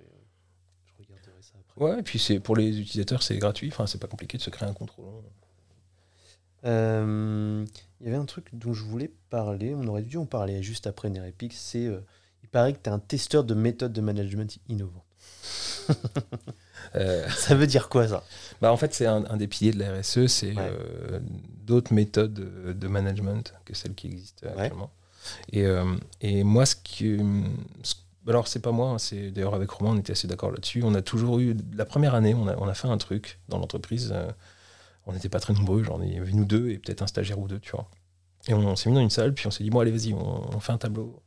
je regarderai ça après. Ouais, et puis c'est, pour les utilisateurs, c'est gratuit. Enfin, c'est pas compliqué de se créer un compte Relon. Il y avait un truc dont je voulais parler. On aurait dû en parler juste après Nerepix. C'est, il paraît que tu es un testeur de méthodes de management innovantes. Euh, ça veut dire quoi ça? Bah En fait, c'est un, des piliers de la RSE, c'est euh, d'autres méthodes de, management que celles qui existent actuellement. Et, euh, et, moi, ce qui. Alors, c'est pas moi, hein, c'est d'ailleurs avec Romain, on était assez d'accord là-dessus. On a toujours eu. La première année, on a, fait un truc dans l'entreprise. on n'était pas très nombreux, il y avait nous deux et peut-être un stagiaire ou deux, tu vois. Et on, s'est mis dans une salle, puis on s'est dit, bon, allez, vas-y, on, fait un tableau.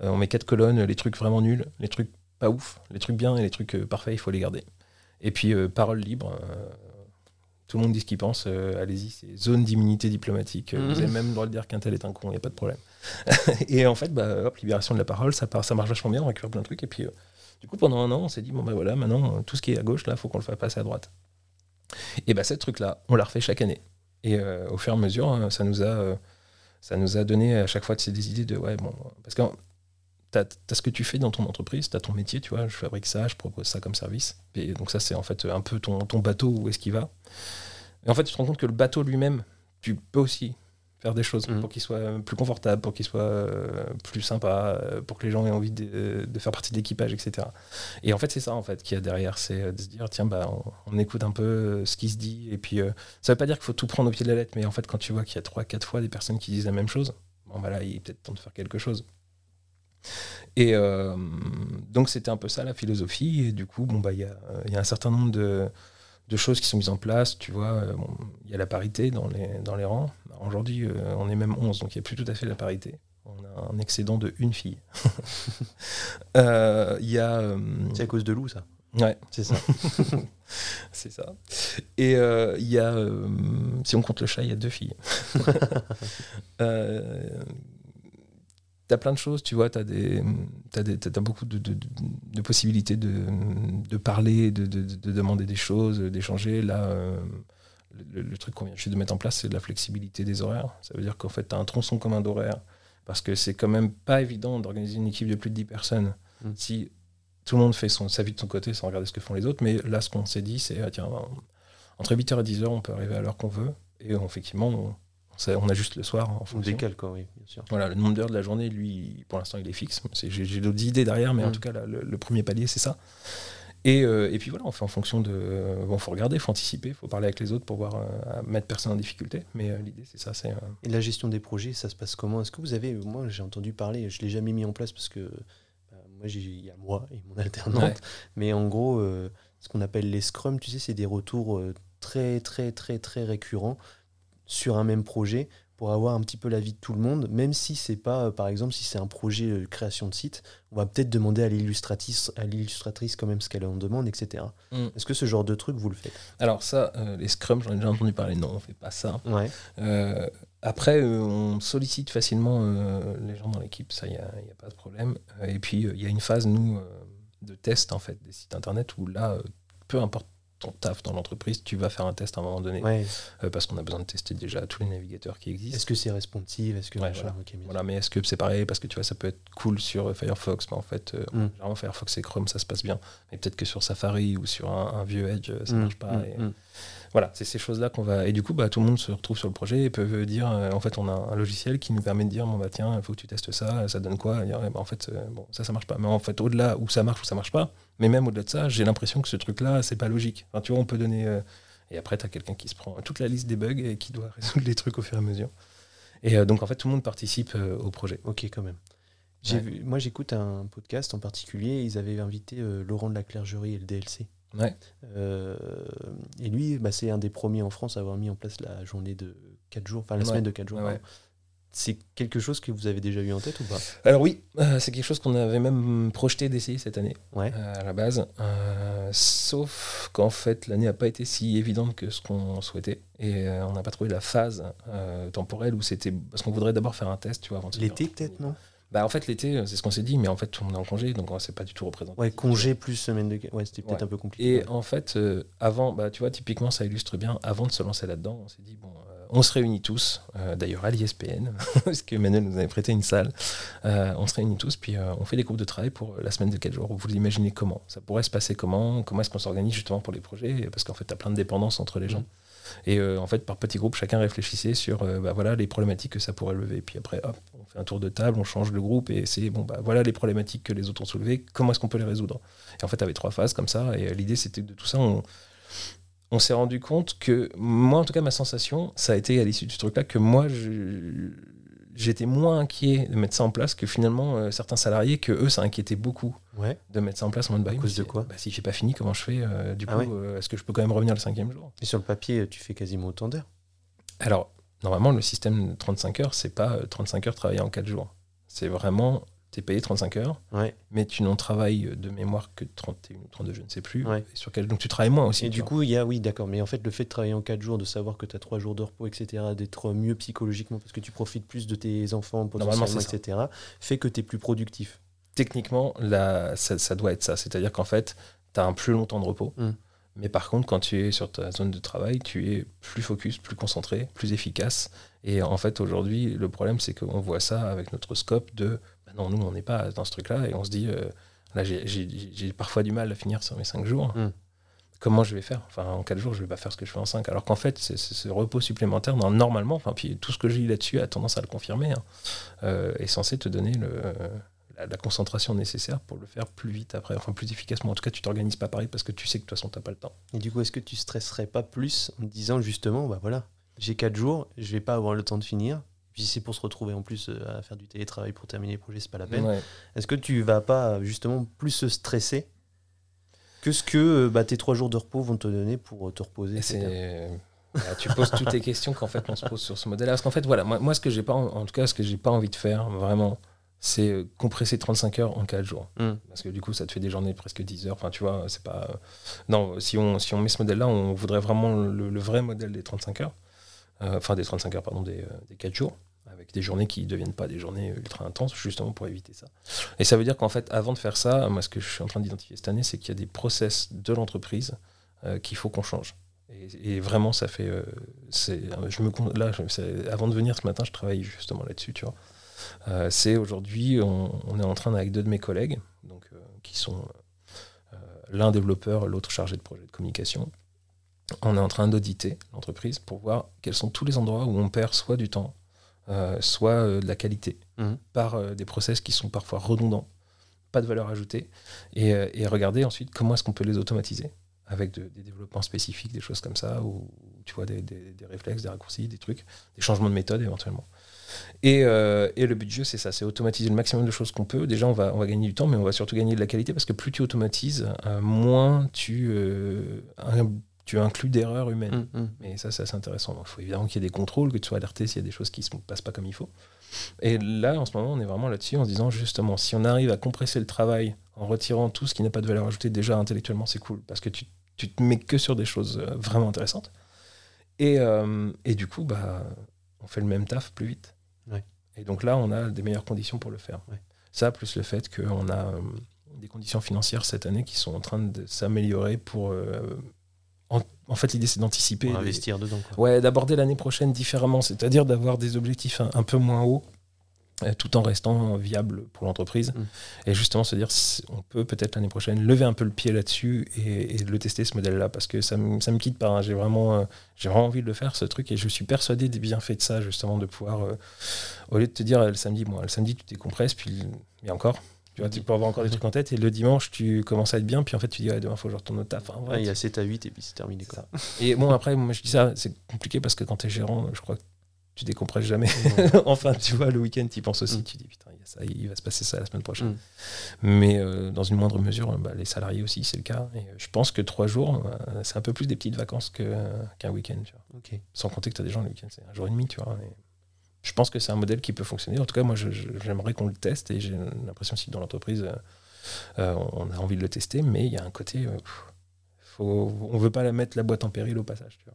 on met quatre colonnes, les trucs vraiment nuls, les trucs pas ouf. Les trucs bien et les trucs euh, parfaits, il faut les garder. Et puis, euh, parole libre. Euh, tout le monde dit ce qu'il pense. Allez-y, c'est zone d'immunité diplomatique. Vous avez mhm. même le droit de dire qu'un tel est un con, il n'y a pas de problème. et en fait, bah, hop, libération de la parole, ça, part, ça marche vachement bien, on récupère plein de trucs. Et puis, du coup, pendant un an, on s'est dit, bon, bah voilà, maintenant, tout ce qui est à gauche, là, il faut qu'on le fasse passer à droite. Et bah, ce truc-là, on l'a refait chaque année. Et au fur et à mesure, hein, ça nous a ça nous a donné à chaque fois des idées de ouais bon parce que tu as, ce que tu fais dans ton entreprise, tu as ton métier, tu vois, je fabrique ça, je propose ça comme service. Et donc ça, c'est en fait un peu ton, ton bateau, où est-ce qu'il va. Et en fait, tu te rends compte que le bateau lui-même, tu peux aussi faire des choses mmh. pour qu'il soit plus confortable, pour qu'il soit euh, plus sympa, euh, pour que les gens aient envie de, faire partie de l'équipage, etc. Et en fait, c'est ça en fait qu'il y a derrière, c'est de se dire tiens, bah, on, écoute un peu euh, ce qui se dit. Et puis, ça veut pas dire qu'il faut tout prendre au pied de la lettre, mais en fait, quand tu vois qu'il y a trois, quatre fois des personnes qui disent la même chose, bon, bah là, il est peut-être temps de faire quelque chose. Et euh, donc c'était un peu ça la philosophie. Et du coup, bon, bah, il y, a, y, a, un certain nombre de, de, choses qui sont mises en place. Tu vois, euh, il y a la parité dans les, dans les rangs. Aujourd'hui, euh, on est même 11, donc il n'y a plus tout à fait la parité. On a un excédent de une fille. Il y a. c'est à cause de loup, ça. Ouais, c'est ça. c'est ça. Et il y a, si on compte le chat, il y a deux filles. tu as plein de choses, tu vois, tu as, as, beaucoup de, de, possibilités de, parler, de, demander des choses, d'échanger. Là, euh, le, truc qu'on vient juste de mettre en place, c'est de la flexibilité des horaires. Ça veut dire qu'en fait, tu as un tronçon commun d'horaires, parce que c'est quand même pas évident d'organiser une équipe de plus de 10 personnes mm. si tout le monde fait son, sa vie de son côté sans regarder ce que font les autres. Mais là, ce qu'on s'est dit, c'est, ah, tiens, entre 8h et 10h, on peut arriver à l'heure qu'on veut. Et effectivement, on, on a juste le soir en fonction. décale, quoi, oui, bien sûr. Voilà, le nombre d'heures de la journée, lui, pour l'instant, il est fixe. J'ai d'autres idées derrière, mais en mm. tout cas, le, premier palier, c'est ça. Et, euh, et, puis voilà, on fait en fonction de. Bon, faut regarder, faut anticiper, faut parler avec les autres pour voir euh, mettre personne en difficulté. Mais euh, l'idée, c'est ça. c'est Et la gestion des projets, ça se passe comment? Est-ce que vous avez. Moi, j'ai entendu parler, je l'ai jamais mis en place parce que bah, moi, il y a moi et mon alternante. Mais en gros, ce qu'on appelle les scrums, tu sais, c'est des retours très, très, très, très récurrents sur un même projet pour avoir un petit peu l'avis de tout le monde, même si c'est pas, euh, par exemple, si c'est un projet de création de site, on va peut-être demander à l'illustratrice, à l'illustratrice quand même ce qu'elle en demande, etc. Mm. Est-ce que ce genre de truc vous le faites? Alors ça, euh, les scrums, j'en ai déjà entendu parler. Non, on fait pas ça. Euh, après, on sollicite facilement les gens dans l'équipe, ça, il n'y a, a, pas de problème. et puis, il y a une phase, nous, de test en fait des sites internet où là, peu importe ton taf dans l'entreprise, tu vas faire un test à un moment donné. Euh, parce qu'on a besoin de tester déjà tous les navigateurs qui existent. Est-ce que c'est responsive? Est-ce que voilà. mais est-ce que c'est pareil? Parce que tu vois, ça peut être cool sur euh, Firefox, mais en fait, euh, mm. généralement Firefox et Chrome, ça se passe bien. Mais peut-être que sur Safari ou sur un, vieux Edge, ça ne mm. marche pas. Mm. Voilà, c'est ces choses-là qu'on va. Et du coup, bah, tout le monde se retrouve sur le projet et peut dire euh, en fait, on a un logiciel qui nous permet de dire bon, bah, tiens, il faut que tu testes ça, ça donne quoi? Et dire, eh ben, En fait, bon, ça, ça marche pas. Mais en fait, au-delà où ça marche ou ça marche pas, mais même au-delà de ça, j'ai l'impression que ce truc-là, c'est pas logique. Enfin, tu vois, on peut donner. euh, et après, tu as quelqu'un qui se prend toute la liste des bugs et qui doit résoudre les trucs au fur et à mesure. Et euh, donc, en fait, tout le monde participe euh, au projet. Ok, quand même. J'ai Ouais. vu, moi, j'écoute un podcast en particulier. Ils avaient invité Laurent de la Clergerie et le DLC. Ouais. Et lui, bah, c'est un des premiers en France à avoir mis en place la journée de 4 jours, enfin la Ouais. semaine de 4 jours. C'est quelque chose que vous avez déjà eu en tête ou pas? Alors oui, euh, c'est quelque chose qu'on avait même projeté d'essayer cette année. Ouais. euh, à la base. Euh, sauf qu'en fait, l'année n'a pas été si évidente que ce qu'on souhaitait. Et euh, on n'a pas trouvé la phase euh, temporelle où c'était. Parce qu'on voudrait d'abord faire un test, tu vois, avant de se L'été peut-être, non? Bah, en fait, l'été, c'est ce qu'on s'est dit, mais en fait, tout le monde est en congé, donc on s'est pas du tout représenté. Ouais, congé plus semaine de. Ouais, c'était peut-être Ouais. un peu compliqué. Et en fait, euh, avant, bah, tu vois, typiquement, ça illustre bien, avant de se lancer là-dedans, on s'est dit, bon, on se réunit tous, euh, d'ailleurs à l'ISPN, parce que Manuel nous avait prêté une salle, Euh, on se réunit tous, puis euh, on fait des groupes de travail pour la semaine de 4 jours. Vous l'imaginez comment Ça pourrait se passer comment Comment est-ce qu'on s'organise justement pour les projets Parce qu'en fait, tu as plein de dépendances entre les gens. Et en fait, par petits groupes, chacun réfléchissait sur bah, voilà, les problématiques que ça pourrait lever. Puis après, on fait un tour de table, on change le groupe et c'est bon, bah, voilà les problématiques que les autres ont soulevées, comment est-ce qu'on peut les résoudre? Et en fait, tu avais trois phases comme ça. Et l'idée, c'était que de tout ça, on, on s'est rendu compte que, moi, en tout cas, ma sensation, ça a été à l'issue du truc-là, que moi, j'étais moins inquiet de mettre ça en place que finalement euh, certains salariés, que eux, ça inquiétait beaucoup Ouais. de mettre ça en place en mode bah, À cause de quoi bah, Si j'ai pas fini, comment je fais euh, Du coup, Ah ouais euh, est-ce que je peux quand même revenir le cinquième jour? Et sur le papier, tu fais quasiment autant d'heures. Alors, normalement, le système de 35 heures, c'est pas euh, 35 heures travaillées en 4 jours. C'est vraiment, tu es payé 35 heures, Ouais. mais tu n'en travailles de mémoire que 31 ou 32, je ne sais plus. Ouais. Et sur quel... Donc tu travailles moins aussi. Et du vois. coup, il y a, oui, d'accord, mais en fait, le fait de travailler en 4 jours, de savoir que tu as 3 jours de repos, etc., d'être mieux psychologiquement parce que tu profites plus de tes enfants potentiellement, etc., fait que tu es plus productif. techniquement, là, ça, ça doit être ça. C'est-à-dire qu'en fait, tu as un plus long temps de repos. Mm. Mais par contre, quand tu es sur ta zone de travail, tu es plus focus, plus concentré, plus efficace. Et en fait, aujourd'hui, le problème, c'est qu'on voit ça avec notre scope de bah non, nous, on n'est pas dans ce truc-là. Et on se dit, euh, là, j'ai- j'ai j'ai parfois du mal à finir sur mes 5 jours. Mm. Comment je vais faire? Enfin, en 4 jours, je vais pas faire ce que je fais en 5. Alors qu'en fait, c'est ce repos supplémentaire, dans- normalement, enfin, puis tout ce que je lis là-dessus a tendance à le confirmer, hein, euh, est censé te donner le, la, la concentration nécessaire pour le faire plus vite après, enfin plus efficacement. En tout cas, tu t'organises pas pareil parce que tu sais que de toute façon, tu n'as pas le temps. Et du coup, est-ce que tu stresserais pas plus en te disant justement, bah voilà, j'ai 4 jours, je vais pas avoir le temps de finir. Puis si c'est pour se retrouver en plus euh, à faire du télétravail pour terminer les projets, c'est pas la peine. Ouais. Est-ce que tu vas pas justement plus se stresser que ce que euh, bah, tes 3 jours de repos vont te donner pour euh, te reposer voilà, tu poses toutes les questions qu'en fait on se pose sur ce modèle. Parce qu'en fait, voilà, moi, moi, ce que j'ai pas, en, en tout cas, ce que j'ai pas envie de faire, vraiment, c'est compresser 35 heures en 4 jours. Mm. Parce que du coup, ça te fait des journées de presque 10 heures. Enfin, tu vois, c'est pas. Non, si on, si on met ce modèle-là, on voudrait vraiment le, le vrai modèle des 35 heures. Euh, Enfin, des 35 heures, pardon, des, des 4 jours. Avec des journées qui ne deviennent pas des journées ultra intenses, justement pour éviter ça. Et ça veut dire qu'en fait, avant de faire ça, moi, ce que je suis en train d'identifier cette année, c'est qu'il y a des process de l'entreprise euh, qu'il faut qu'on change. Et, vraiment, ça fait. euh, je me, là, avant de venir ce matin, je travaille justement là-dessus, tu vois. Euh, c'est aujourd'hui, on, on est en train, avec deux de mes collègues, donc, qui sont l'un développeur, l'autre chargé de projet de communication, on est en train d'auditer l'entreprise pour voir quels sont tous les endroits où on perd soit du temps, soit euh, de la qualité, Mhm. par euh, des process qui sont parfois redondants, pas de valeur ajoutée, et, euh, et regarder ensuite comment est-ce qu'on peut les automatiser avec de- des développements spécifiques, des choses comme ça, ou tu vois, des, des- des réflexes, des raccourcis, des trucs, des changements de méthode éventuellement. Et, euh, et le but du jeu, c'est ça, c'est automatiser le maximum de choses qu'on peut. Déjà, on va, on va gagner du temps, mais on va surtout gagner de la qualité, parce que plus tu automatises, euh, moins tu, euh, tu inclus d'erreurs humaines. Mm, mm. Mais ça, c'est assez intéressant. Donc, il faut évidemment qu'il y ait des contrôles, que tu sois alerté s'il y a des choses qui ne se passent pas comme il faut. Et là, en ce moment, on est vraiment là-dessus en se disant justement, si on arrive à compresser le travail en retirant tout ce qui n'a pas de valeur ajoutée, déjà intellectuellement, c'est cool parce que tu, tu te mets que sur des choses euh, vraiment intéressantes. Et, euh, et du coup, bah, on fait le même taf plus vite. Ouais. Et donc là, on a des meilleures conditions pour le faire. Ouais. Ça, plus le fait qu'on a euh, des conditions financières cette année qui sont en train de s'améliorer pour. euh, en, en fait, l'idée, c'est d'anticiper. Pour les- investir dedans. Quoi. Ouais, d'aborder l'année prochaine différemment, c'est-à-dire d'avoir des objectifs un, un peu moins hauts euh, tout en restant viable pour l'entreprise. Mm. Et justement se dire, on peut peut-être l'année prochaine lever un peu le pied là-dessus et, et le tester ce modèle-là, parce que ça me quitte pas. hein. J'ai vraiment, euh, j'ai vraiment envie de le faire, ce truc, et je suis persuadé des bienfaits de ça, justement, de pouvoir, euh, au lieu de te dire le samedi, bon, le samedi, tu décompresses, puis il y a encore. Tu vois, tu peux avoir encore des trucs en tête, et le dimanche, tu commences à être bien, puis en fait, tu dis, ouais, demain, il faut que je retourne au taf. Enfin, Ouais, il y a 7 à 8 et puis c'est terminé. Quoi. Et bon, après, moi je dis ça, c'est compliqué parce que quand tu es gérant, je crois que tu décompresses jamais. enfin, tu vois, le week-end, tu y penses aussi, Mm. tu dis putain, il, y a ça, il va se passer ça la semaine prochaine. Mm. Mais euh, dans une moindre mesure, bah, les salariés aussi, c'est le cas. Et euh, je pense que trois jours, euh, c'est un peu plus des petites vacances que- qu'un week-end. tu vois. Ok. Sans compter que tu as des gens le week-end, c'est un jour et demi, tu vois. Et je pense que c'est un modèle qui peut fonctionner. En tout cas, moi, j'aimerais qu'on le teste et j'ai l'impression aussi que dans l'entreprise, euh, euh, on a envie de le tester, mais il y a un côté. euh, faut, on veut pas la mettre la boîte en péril au passage. Tu vois.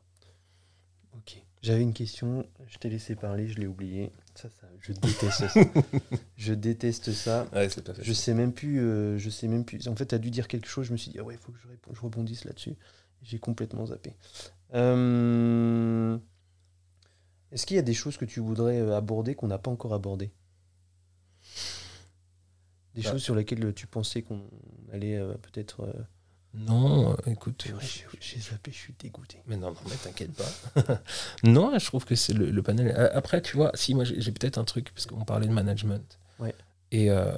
Ok. J'avais une question, je t'ai laissé parler, je l'ai oublié. Ça, ça, je déteste ça. je déteste ça. Ouais, Je sais même plus. euh, je sais même plus. En fait, tu as dû dire quelque chose. Je me suis dit, ah ouais, il faut que je, réponde- je rebondisse là-dessus. J'ai complètement zappé. Euh, Est-ce qu'il y a des choses que tu voudrais euh, aborder qu'on n'a pas encore abordées? Des Bah. choses sur lesquelles tu pensais qu'on allait euh, peut-être. euh, Non, euh, écoute. J'ai zappé, je suis dégoûté. Mais non, non, mais t'inquiète pas. non, je trouve que c'est le, le panel. Euh, Après, tu vois, si moi j'ai peut-être un truc, parce qu'on parlait de management. Ouais. Et euh,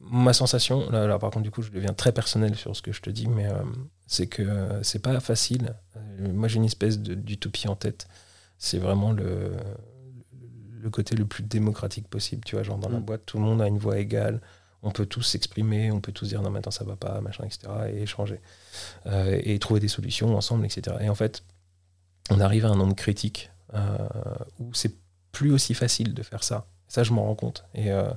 ma sensation, là, là, par contre, du coup, je deviens très personnel sur ce que je te dis, mais euh, c'est que euh, c'est pas facile. Euh, moi, j'ai une espèce de- d'utopie en tête. C'est vraiment le, le côté le plus démocratique possible. Tu vois, genre dans la Mm. boîte, tout le monde a une voix égale. On peut tous s'exprimer, on peut tous dire non, maintenant ça va pas, machin, etc. et échanger. Euh, et trouver des solutions ensemble, etc. Et en fait, on arrive à un nombre critique euh, où c'est plus aussi facile de faire ça. Ça, je m'en rends compte. Et, euh,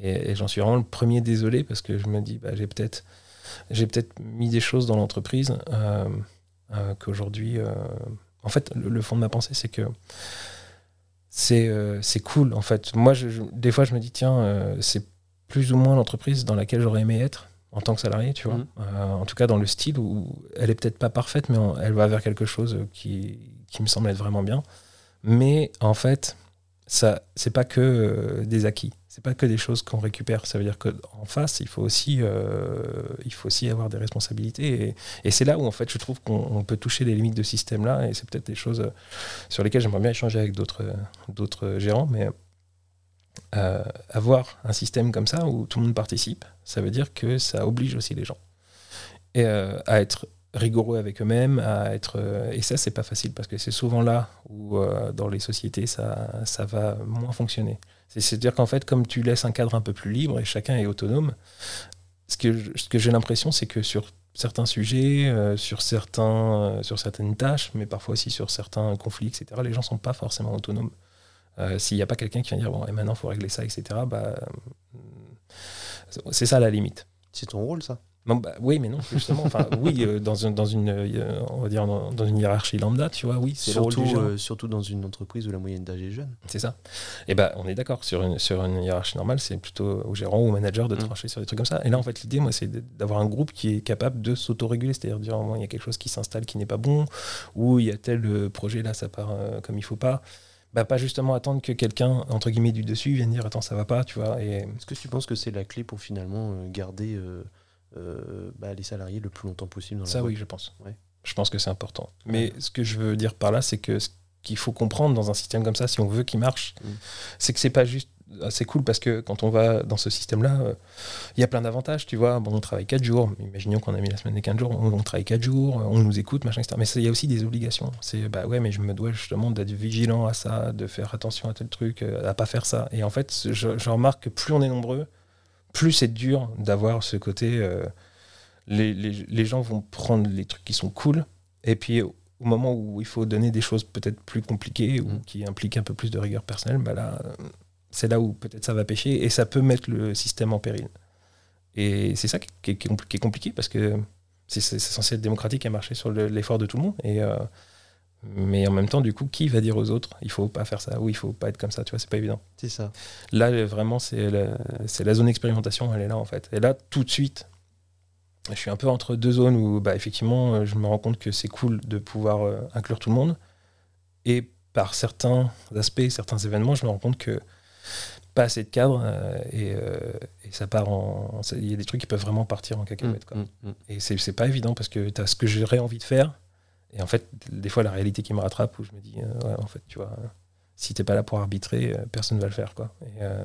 et, et j'en suis vraiment le premier désolé parce que je me dis, bah, j'ai peut-être j'ai peut-être mis des choses dans l'entreprise qu'aujourd'hui. En fait, le, le fond de ma pensée, c'est que c'est euh, cool. En fait, moi, je, je- des fois, je me dis, tiens, euh, c'est plus ou moins l'entreprise dans laquelle j'aurais aimé être en tant que salarié, tu vois. Mhm. Euh, en tout cas, dans le style où elle est peut-être pas parfaite, mais on- elle va vers quelque chose qui, qui me semble être vraiment bien. Mais en fait, ça, c'est pas que des acquis, c'est pas que des choses qu'on récupère. Ça veut dire qu'en face, il faut aussi, euh, il faut aussi avoir des responsabilités. Et, c'est là où en fait, je trouve qu'on on peut toucher les limites de ce système-là. Et c'est peut-être des choses euh, sur lesquelles j'aimerais bien échanger avec d'autres, euh, gérants, mais avoir un système comme ça où tout le monde participe, ça veut dire que ça oblige aussi les gens à être rigoureux avec eux-mêmes, à être et ça c'est pas facile parce que c'est souvent là où dans les sociétés ça, ça va moins fonctionner. C'est- C'est-à-dire qu'en fait comme tu laisses un cadre un peu plus libre et chacun est autonome, ce que, ce j'ai l'impression c'est que sur certains sujets, euh, sur, certains, euh, sur certaines tâches, mais parfois aussi sur certains conflits, etc., les gens sont pas forcément autonomes. Euh, S'il n'y a pas quelqu'un qui vient dire bon et maintenant il faut régler ça, etc., bah, c'est ça la limite. C'est ton rôle, ça? Non, bah, oui, mais non, justement. Enfin, oui, euh, dans, un- dans une, euh, on va dire dans, dans une hiérarchie lambda, tu vois, oui, c'est surtout, euh, surtout dans une entreprise où la moyenne d'âge est jeune. C'est ça. Et ben, on est d'accord sur une, sur une hiérarchie normale, c'est plutôt au gérant ou au manager de Mm. trancher sur des trucs comme ça. Et là, en fait, l'idée, moi, c'est d'avoir un groupe qui est capable de s'autoréguler, c'est-à-dire dire, il y a quelque chose qui s'installe qui n'est pas bon, ou il y a tel projet là, ça part comme il faut pas. Bah, pas justement attendre que quelqu'un, entre guillemets, du dessus vienne dire, attends, ça va pas, tu vois. Et Est-ce que tu penses que c'est la clé pour finalement garder euh, euh, bah, les salariés le plus longtemps possible dans la Ça, boîte oui, je pense. Ouais. Je pense que c'est important. Mais ce que je veux dire par là, c'est que ce qu'il faut comprendre dans un système comme ça, si on veut qu'il marche, Mm. c'est que c'est pas juste. C'est cool parce que quand on va dans ce système-là, euh, il y a plein d'avantages, tu vois. Bon, on travaille 4 jours, imaginons qu'on a mis la semaine des 15 jours, on, on travaille 4 jours, on nous écoute, machin, etc. Mais il y a aussi des obligations. C'est, bah ouais, mais je me dois justement d'être vigilant à ça, de faire attention à tel truc, euh, à pas faire ça. Et en fait, je, je remarque que plus on est nombreux, plus c'est dur d'avoir ce côté. euh, les, les- les gens vont prendre les trucs qui sont cool, et puis au moment où il faut donner des choses peut-être plus compliquées ou Mm. qui impliquent un peu plus de rigueur personnelle, bah là, euh, c'est là où peut-être ça va pêcher et ça peut mettre le système en péril. Et c'est ça qui est, qui compliqué parce que c'est censé être démocratique et marcher sur le- l'effort de tout le monde. Et, euh, mais en même temps, du coup, qui va dire aux autres il faut pas faire ça ou il faut pas être comme ça Tu vois, c'est pas évident. C'est ça. Là, vraiment, c'est la, la zone d'expérimentation, elle est là en fait. Et là, tout de suite, je suis un peu entre deux zones où, bah, effectivement, euh, je me rends compte que c'est cool de pouvoir euh, inclure tout le monde. Et par certains aspects, certains événements, je me rends compte que pas assez de cadre euh, et, euh, et ça part en. Il y a des trucs qui peuvent vraiment partir en cacahuète. Quoi. Mm, mm, mm. Et c'est pas évident parce que tu as ce que j'aurais envie de faire. Et en fait, des fois, la réalité qui me rattrape où je me dis, euh, ouais, en fait, tu vois, si t'es pas là pour arbitrer, euh, personne va le faire. Quoi. Et euh,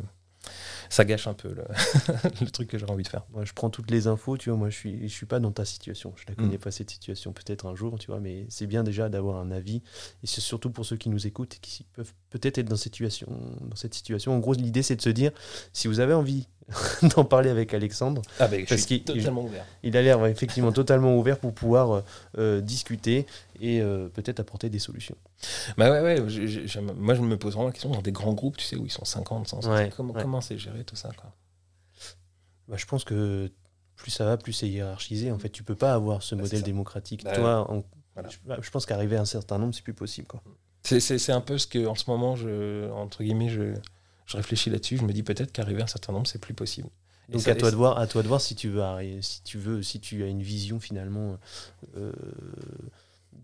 ça gâche un peu le, le truc que j'aurais envie de faire. Moi, je prends toutes les infos, tu vois. Moi, je suis, je suis pas dans ta situation. Je la connais Mm. pas cette situation. Peut-être un jour, tu vois. Mais c'est bien déjà d'avoir un avis. Et c'est surtout pour ceux qui nous écoutent et qui peuvent peut-être être dans cette situation. Dans cette situation. En gros, l'idée, c'est de se dire, si vous avez envie d'en parler avec Alexandre, Ah, je Parce suis qu'il- totalement ouvert. il a l'air ouais, effectivement totalement ouvert pour pouvoir euh, euh, discuter et euh, peut-être apporter des solutions. Bah ouais, ouais, moi je me pose vraiment la question dans des grands groupes, tu sais, où ils sont 50, 100, Ouais, comment ouais. comment c'est géré tout ça quoi? Bah, je pense que plus ça va, plus c'est hiérarchisé. En fait, tu peux pas avoir ce Bah, modèle démocratique. Bah, Toi, en- voilà. je, bah, je pense qu'arriver à un certain nombre, c'est plus possible. Quoi. C'est- C'est c'est un peu ce que, en ce moment, je, entre guillemets, je, je réfléchis là-dessus. Je me dis peut-être qu'arriver à un certain nombre, c'est plus possible. Et Donc ça- à toi de voir, à toi de voir si tu veux, si tu veux, si tu as une vision finalement euh,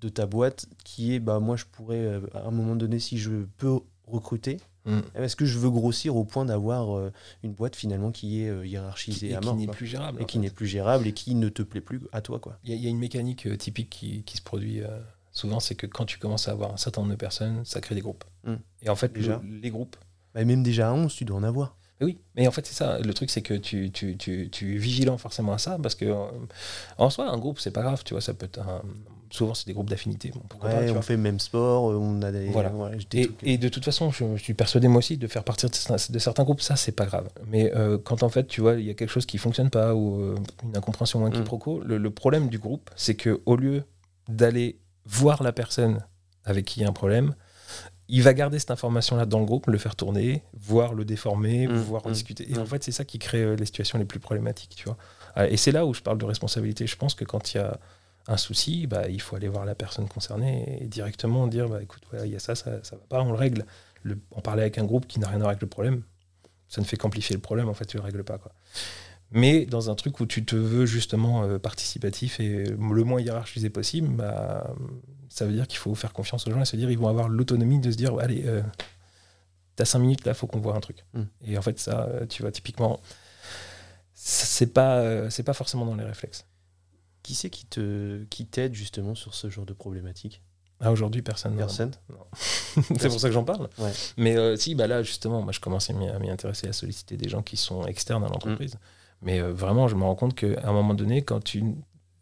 de ta boîte qui est, bah moi je pourrais euh, à un moment donné, si je peux recruter, Mm. est-ce que je veux grossir au point d'avoir euh, une boîte finalement qui est euh, hiérarchisée et à qui n'est plus gérable. et qui n'est plus gérable et qui ne te plaît plus à toi quoi. Il y, a- il y a une mécanique euh, typique qui, qui se produit souvent, c'est que quand tu commences à avoir un certain nombre de personnes, ça crée des groupes. Mm. Et en fait, Déjà. le- les groupes. Bah, même déjà à 11, tu dois en avoir. Oui, mais en fait, c'est ça. Le truc, c'est que tu, tu, tu, tu es vigilant forcément à ça, parce que euh, en soi, un groupe, c'est pas grave, tu vois. Ça peut être un- Souvent, c'est des groupes d'affinité. Bon, Ouais, on vois. fait le même sport, euh, on a des, Voilà. ouais, des Et, trucs- et de toute façon, je, je suis persuadé moi aussi de faire partir de, certains- de certains groupes, ça c'est pas grave. Mais euh, quand en fait, tu vois, il y a quelque chose qui fonctionne pas ou euh, une incompréhension ou un Mm. quiproquo, le, le problème du groupe, c'est que au lieu d'aller voir la personne avec qui il y a un problème, il va garder cette information-là dans le groupe, le faire tourner, voir le déformer, Mm, voir en mm, discuter. Et mm. en fait, c'est ça qui crée euh, les situations les plus problématiques, tu vois. Euh, Et c'est là où je parle de responsabilité. Je pense que quand il y a un souci, bah, il faut aller voir la personne concernée et directement dire bah, écoute, il y a ça, ça, ça va pas, on le règle. Le, en parler avec un groupe qui n'a rien à voir avec le problème, ça ne fait qu'amplifier le problème, en fait, tu le règles pas. Quoi. Mais dans un truc où tu te veux justement euh, participatif et le moins hiérarchisé possible, bah, ça veut dire qu'il faut faire confiance aux gens et se dire ils vont avoir l'autonomie de se dire allez, euh, t'as cinq minutes là, faut qu'on voit un truc. Mm. Et en fait, ça, tu vois, typiquement, c'est pas, euh, c'est pas forcément dans les réflexes. Qui c'est qui te qui t'aide justement sur ce genre de problématique? Ah, aujourd'hui, personne. Personne? c'est pour ça que j'en parle. Ouais. Mais euh, si, bah là, justement, moi, je commence à m'y intéresser, à solliciter des gens qui sont externes à l'entreprise. Mais euh, vraiment, je me rends compte qu'à un moment donné, quand tu.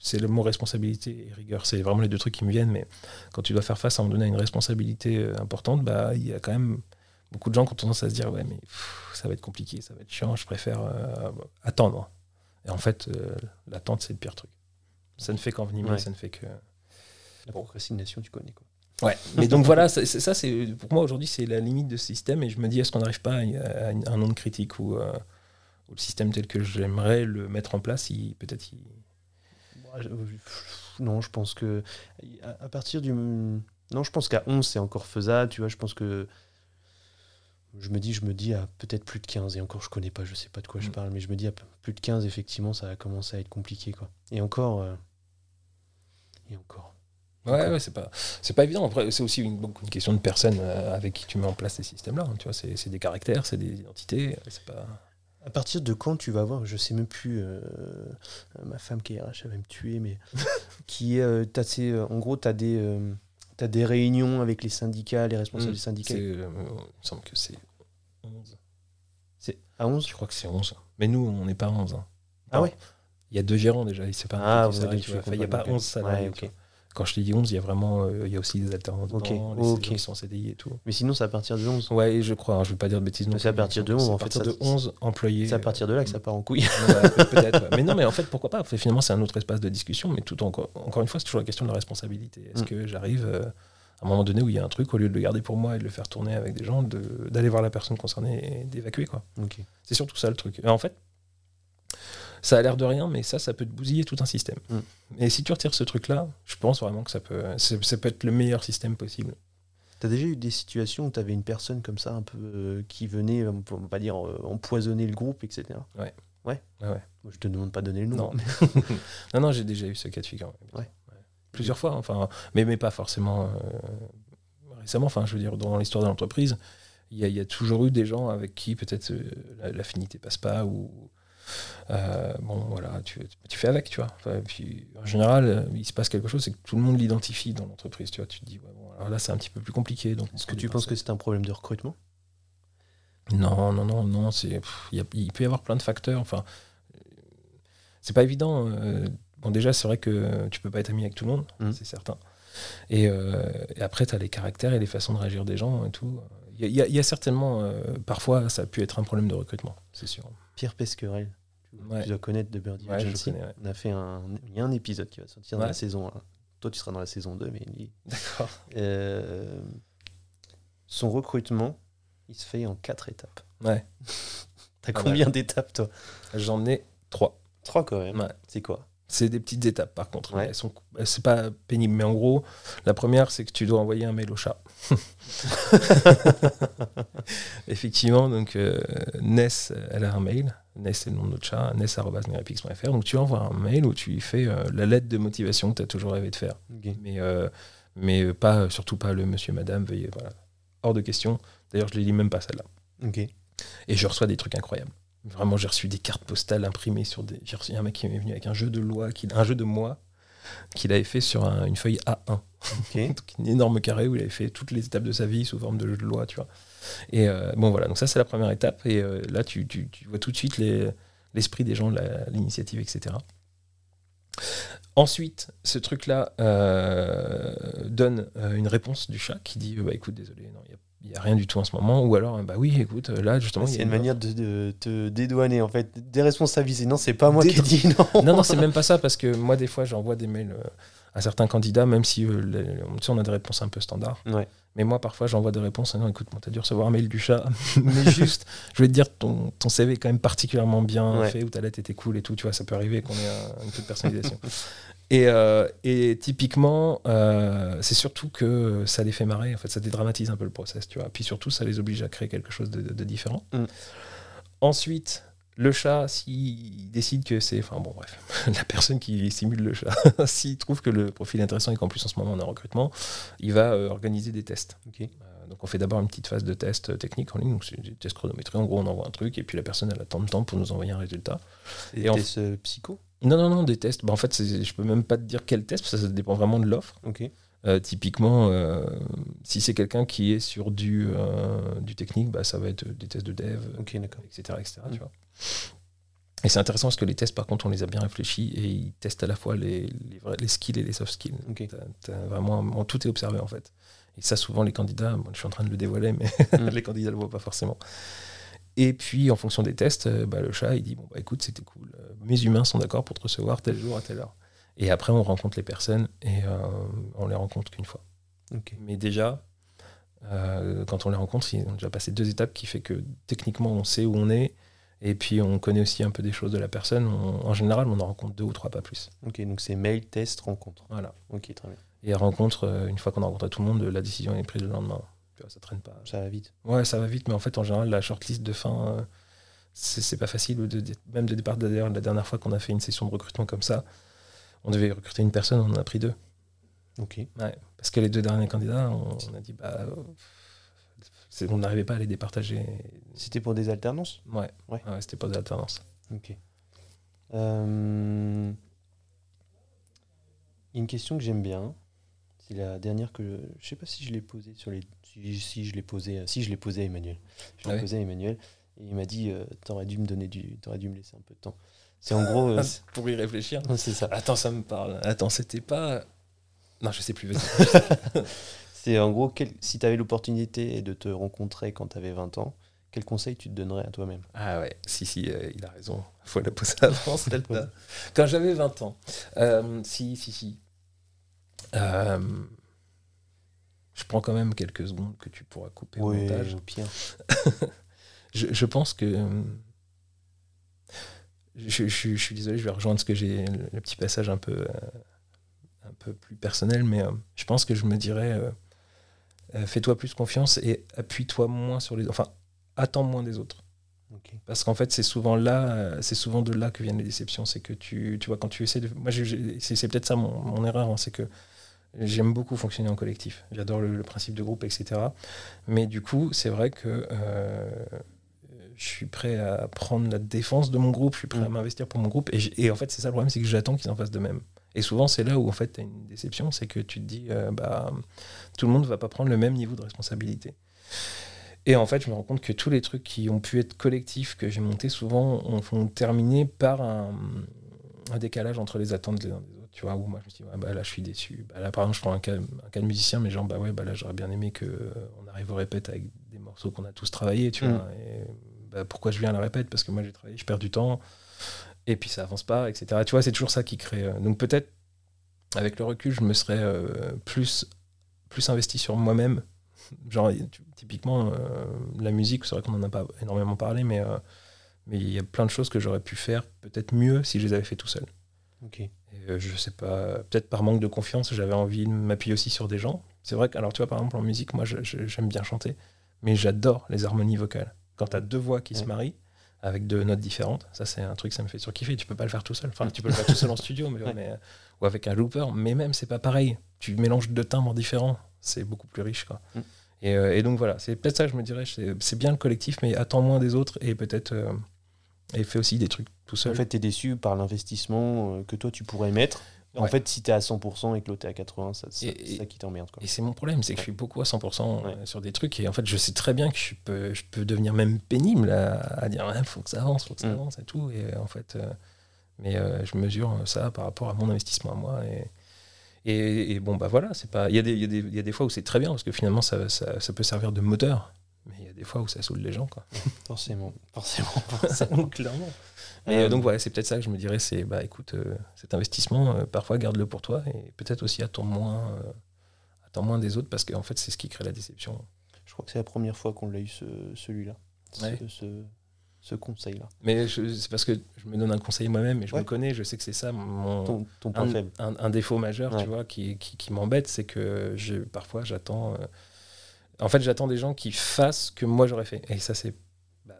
C'est le mot responsabilité et rigueur, c'est vraiment les deux trucs qui me viennent. Mais quand tu dois faire face à un moment donné à une responsabilité euh, importante, bah, il y a quand même beaucoup de gens qui ont tendance à se dire Ouais, mais pff, ça va être compliqué, ça va être chiant, je préfère euh, attendre. Et en fait, euh, l'attente, c'est le pire truc. Ça ne fait qu'envenimer, Ouais. ça ne fait que. La procrastination, tu connais quoi. Ouais. Mais donc voilà, ça, c'est pour moi aujourd'hui, c'est la limite de ce système. Et je me dis, est-ce qu'on n'arrive pas à, à un nombre critique où, euh, où le système tel que j'aimerais le mettre en place, peut-être il- Non, je pense que à, partir du non, je pense qu'à 11 c'est encore faisable, tu vois, je pense que je me dis je me dis à peut-être plus de 15 et encore je connais pas, je sais pas de quoi je Mm. parle mais je me dis à plus de 15 effectivement, ça va commencer à être compliqué quoi. Et encore euh, et encore. Ouais, c'est pas, c'est pas évident. Après, c'est aussi une, question de personnes euh, avec qui tu mets en place ces systèmes-là. hein. Tu vois, c'est c'est des caractères, c'est des identités. C'est pas. À partir de quand tu vas voir, je sais même plus, euh, ma femme qui est RH, elle va me tuer, mais qui est, euh, ces, euh, en gros, tu as des, euh, t'as des réunions avec les syndicats, les responsables Mm. des syndicats. Euh, il me semble que c'est 11. C'est à 11 Je crois que c'est 11. Mais nous, on n'est pas 11. hein. Ah ouais? Il y a deux gérants déjà. Pas Ah, tu vois. tué Enfin, Il n'y a pas complètement. 11 salariés. Ouais, tu ok. vois. Quand je te dis 11, il y a vraiment euh, il y a aussi des alternants dedans, Ok, les qui sont en CDI et tout. Mais sinon, c'est à partir de 11. Ouais, je crois, hein, je ne veux pas dire de bêtises. C'est à partir de 11, c'est à en fait, partir ça- de 11 employés. C'est à partir de là que ça part en couille. Ouais, Peut-être, ouais. Mais non, mais en fait, pourquoi pas? Enfin, Finalement, c'est un autre espace de discussion, mais tout encore, encore une fois, c'est toujours la question de la responsabilité. Est-ce Mm. que j'arrive euh, à un moment donné où il y a un truc, au lieu de le garder pour moi et de le faire tourner avec des gens, de- d'aller voir la personne concernée et d'évacuer, quoi. C'est surtout ça le truc. Et en fait, ça a l'air de rien, mais ça, ça peut te bousiller tout un système. Mm. Et si tu retires ce truc-là, je pense vraiment que ça peut, ça peut être le meilleur système possible. T'as déjà eu des situations où t'avais une personne comme ça, un peu, euh, qui venait, on peut pas dire, euh, empoisonner le groupe, etc. Ouais. Ouais? Ouais, je te demande pas de donner le nom. Non. mais- Non, non, j'ai déjà eu ce cas de figure. ouais. Ouais. Plusieurs fois, enfin, mais, mais pas forcément euh, récemment. Enfin, je veux dire, dans l'histoire de l'entreprise, Il y, a, il y a toujours eu des gens avec qui peut-être euh, la- l'affinité passe pas ou euh, bon voilà tu, tu fais avec tu vois. Enfin, puis, en général euh, il se passe quelque chose c'est que tout le monde l'identifie dans l'entreprise tu vois tu te dis ouais, bon, alors là c'est un petit peu plus compliqué donc Est-ce que tu penses que c'est un problème de recrutement? Non, non, non, non. C'est, il peut y avoir plein de facteurs. Enfin, euh, c'est pas évident. euh, bon, déjà, c'est vrai que tu peux pas être ami avec tout le monde, Mhm. c'est certain. Et, euh, et après, tu as les caractères et les façons de réagir des gens et tout. Il y a, il y a- il y a certainement, euh, parfois, ça a pu être un problème de recrutement, c'est sûr. Pierre Pesquerel, tu, Ouais. tu dois connaître de Birdie Ouais, je Agency. connais, ouais. On a fait un, il y a un épisode qui va sortir dans la saison 1. Toi, tu seras dans la saison 2, mais lui, D'accord. euh, son recrutement, il se fait en quatre étapes. Ouais. T'as combien d'étapes, toi? J'en ai trois. Trois quand même. Ouais. C'est quoi? C'est des petites étapes, par contre. Ouais. Elles sont, c'est pas pénible, mais en gros, la première, c'est que tu dois envoyer un mail au chat. Effectivement, donc euh, Ness, elle a un mail. Ness, c'est le nom de notre chat. Ness.nerepix.fr. Donc tu envoies un mail où tu lui fais euh, la lettre de motivation que tu as toujours rêvé de faire. Mais, euh, mais pas, surtout pas le monsieur, madame, veuillez. Voilà. Hors de question. D'ailleurs, je ne les lis même pas celle-là. Ok. Et je reçois des trucs incroyables. Vraiment, j'ai reçu des cartes postales imprimées sur des. J'ai reçu un mec qui m'est venu avec un jeu de loi, qu'il- un jeu de moi, qu'il avait fait sur un- une feuille A1. Ok. Donc, une énorme carré où il avait fait toutes les étapes de sa vie sous forme de jeu de loi, tu vois. Et euh, bon, voilà, donc ça, c'est la première étape. Et euh, là, tu, tu- tu vois tout de suite les- l'esprit des gens, l'initiative, etc. Ensuite, ce truc-là euh, donne euh, une réponse du chat qui dit bah, écoute, désolé, non, il n'y a, rien du tout en ce moment. Ou alors, bah oui, écoute, là, justement, il y a C'est une offre. manière de, de te dédouaner, en fait, déresponsabiliser. Non, c'est pas moi qui ai dit non. Non, non, c'est même pas ça, parce que moi, des fois, j'envoie des mails euh, à certains candidats, même si euh, les- on a des réponses un peu standards. Ouais. Mais moi, parfois, j'envoie des réponses. Ah non, écoute, bon, t'as dû recevoir un mail du chat. mais juste, je vais te dire, ton, ton CV est quand même particulièrement bien Ouais. fait, ou ta lettre était cool et tout. Tu vois, ça peut arriver qu'on ait un- une toute personnalisation. et, euh, et typiquement, euh, c'est surtout que ça les fait marrer. En fait, ça dédramatise un peu le process, tu vois. Puis surtout, ça les oblige à créer quelque chose de, de- de différent. Mm. Ensuite, le chat, s'il décide que c'est. Enfin bon, bref, la personne qui simule le chat, s'il trouve que le profil est intéressant et qu'en plus en ce moment on est en recrutement, il va euh, organiser des tests. Euh, donc on fait d'abord une petite phase de test euh, technique en ligne, donc c'est des tests chronométrés. En gros, on envoie un truc et puis la personne elle attend le temps pour nous envoyer un résultat. Et en- tests, psycho? Non, non, non, des tests. Bah, en fait, je peux même pas te dire quel test, parce que ça, ça dépend vraiment de l'offre. Ok. Euh, typiquement, euh, si c'est quelqu'un qui est sur du, euh, du technique, bah, ça va être des tests de dev, etc. etc. Mm. tu vois. Et c'est intéressant parce que les tests, par contre, on les a bien réfléchis et ils testent à la fois les, les, vrais- les skills et les soft skills. Vraiment, bon, tout est observé en fait. Et ça, souvent, les candidats, bon, je suis en train de le dévoiler, mais Mm. les candidats ne le voient pas forcément. Et puis, en fonction des tests, bah, le chat, il dit Bon, bah écoute, c'était cool. Mes humains sont d'accord pour te recevoir tel jour à telle heure. Et après, on rencontre les personnes et euh, on les rencontre qu'une fois. Mais déjà, euh, quand on les rencontre, ils ont déjà passé deux étapes qui fait que techniquement, on sait où on est. Et puis, on connaît aussi un peu des choses de la personne. On- en général, on en rencontre deux ou trois, pas plus. Ok, donc c'est mail, test, rencontre. Voilà. Ok, très bien. Et rencontre, euh, une fois qu'on a rencontré tout le monde, la décision est prise le lendemain. Ça traîne pas. Ça va vite. Ouais, ça va vite, mais en fait, en général, la shortlist de fin, euh, c'est c'est pas facile. De, de- même de départ, d'ailleurs, la dernière fois qu'on a fait une session de recrutement comme ça, on devait recruter une personne, on en a pris deux. Ok. Ouais, parce que les deux derniers candidats, on, on a dit, bah, on n'arrivait pas à les départager. C'était pour des alternances? Ouais, Ouais. ouais. c'était pas de l'alternance. Ok. Euh, une question que j'aime bien. C'est la dernière que je, je sais pas si je l'ai posée sur les si, si je l'ai posée si je l'ai posée à Emmanuel. Je l'ai Ah oui posée à Emmanuel et il m'a dit euh, t'aurais dû me donner du t'aurais dû me laisser un peu de temps. C'est en gros euh, c'est- Pour y réfléchir. c'est ça. Attends, ça me parle. Attends, c'était pas. Non, je sais plus. C'est en gros quel- si tu avais l'opportunité de te rencontrer quand tu avais 20 ans, quel conseil tu te donnerais à toi-même? Ah ouais, si, si, euh, il a raison. faut la poser avant, celle-là. Quand j'avais 20 ans. Euh, si, si, si. Euh, je prends quand même quelques secondes que tu pourras couper au montage. au pire. Je, je pense que. Je, je- je suis désolé, je vais rejoindre ce que j'ai, le, le petit passage un peu, euh, un peu plus personnel, mais euh, je pense que je me dirais euh, fais-toi plus confiance et appuie-toi moins sur les. Enfin, attends moins des autres. Parce qu'en fait, c'est souvent là, c'est souvent de là que viennent les déceptions. C'est que tu, tu vois, quand tu essaies de. Moi, c'est c'est peut-être ça mon, mon erreur, hein, c'est que J'aime beaucoup fonctionner en collectif. J'adore le, le principe de groupe, etc. Mais du coup, c'est vrai que je suis prêt à prendre la défense de mon groupe, je suis prêt à Mm. m'investir pour mon groupe. Et, en fait, c'est ça le problème, c'est que j'attends qu'ils en fassent de même. Et souvent, c'est là où en fait, tu as une déception, c'est que tu te dis, euh, bah, tout le monde va pas prendre le même niveau de responsabilité. Et en fait, je me rends compte que tous les trucs qui ont pu être collectifs que j'ai montés, souvent, on font terminer par un, un décalage entre les attentes des uns des autres. Tu vois, où moi, je me dis, bah, là, je suis déçu. Bah, là, par exemple, je prends un cas, un cas de musicien, mais genre, bah ouais, bah là, j'aurais bien aimé qu'on arrive au répète avec des morceaux qu'on a tous travaillés, tu Mm. vois. Et, bah, pourquoi je viens à la répète? Parce que moi, j'ai travaillé, je perds du temps, et puis ça avance pas, etc. Tu vois, c'est toujours ça qui crée. euh, Donc, peut-être, avec le recul, je me serais euh, plus, plus investi sur moi-même. Genre, typiquement, euh, la musique, c'est vrai qu'on en a pas énormément parlé, mais euh, mais il y a plein de choses que j'aurais pu faire peut-être mieux si je les avais fait tout seul. Ok. Et je sais pas, peut-être par manque de confiance, j'avais envie de m'appuyer aussi sur des gens. C'est vrai que, alors tu vois, par exemple, en musique, moi, j'aime bien chanter, mais j'adore les harmonies vocales. Quand tu as deux voix qui se Ouais. marient, avec deux notes différentes, ça, c'est un truc, ça me fait surkiffer. Tu peux pas le faire tout seul. Enfin, tu peux le faire tout seul en studio, mais, Ouais. mais, euh, ou avec un looper, mais même, c'est pas pareil. Tu mélanges deux timbres différents, c'est beaucoup plus riche, quoi. Mm. Et, euh, et donc voilà, c'est peut-être ça que je me dirais, c'est bien le collectif, mais attends moins des autres et peut-être. euh, et fais aussi des trucs tout seul. En fait, tu es déçu par l'investissement que toi, tu pourrais mettre. En Ouais. fait, si tu es à 100% et que l'autre est à 80%, ça- ça- Et- c'est ça qui t'emmerde. quoi. Et c'est mon problème, c'est que je suis beaucoup à 100% Ouais. sur des trucs et en fait je sais très bien que je peux, je peux devenir même pénible à, à dire il faut que ça avance, faut que ça Mm. avance et tout. Et en fait, euh, mais euh, je mesure ça par rapport à mon investissement à moi. Et, et, et bon, bah voilà, c'est pas. Il y, a des- il y, y a des fois où c'est très bien parce que finalement ça, ça, ça peut servir de moteur, mais il y a des fois où ça saoule les gens. Quoi. Forcément. Forcément. Clairement. Mais Euh, euh, donc voilà, c'est peut-être ça que je me dirais c'est bah écoute, euh, cet investissement, euh, parfois garde-le pour toi et peut-être aussi attends moins, attends moins des autres parce qu'en fait c'est ce qui crée la déception. Je crois que c'est la première fois qu'on l'a eu, ce- celui-là. Ce- Ouais. Ce, ce conseil-là. Mais c'est parce que je me donne un conseil moi-même et je Ouais. me connais, je sais que c'est ça mon Ton, ton point un, faible. un- un défaut majeur, Ouais. tu vois, qui, qui, qui m'embête, c'est que je, parfois j'attends. en fait, j'attends des gens qui fassent ce que moi j'aurais fait. Et ça, c'est.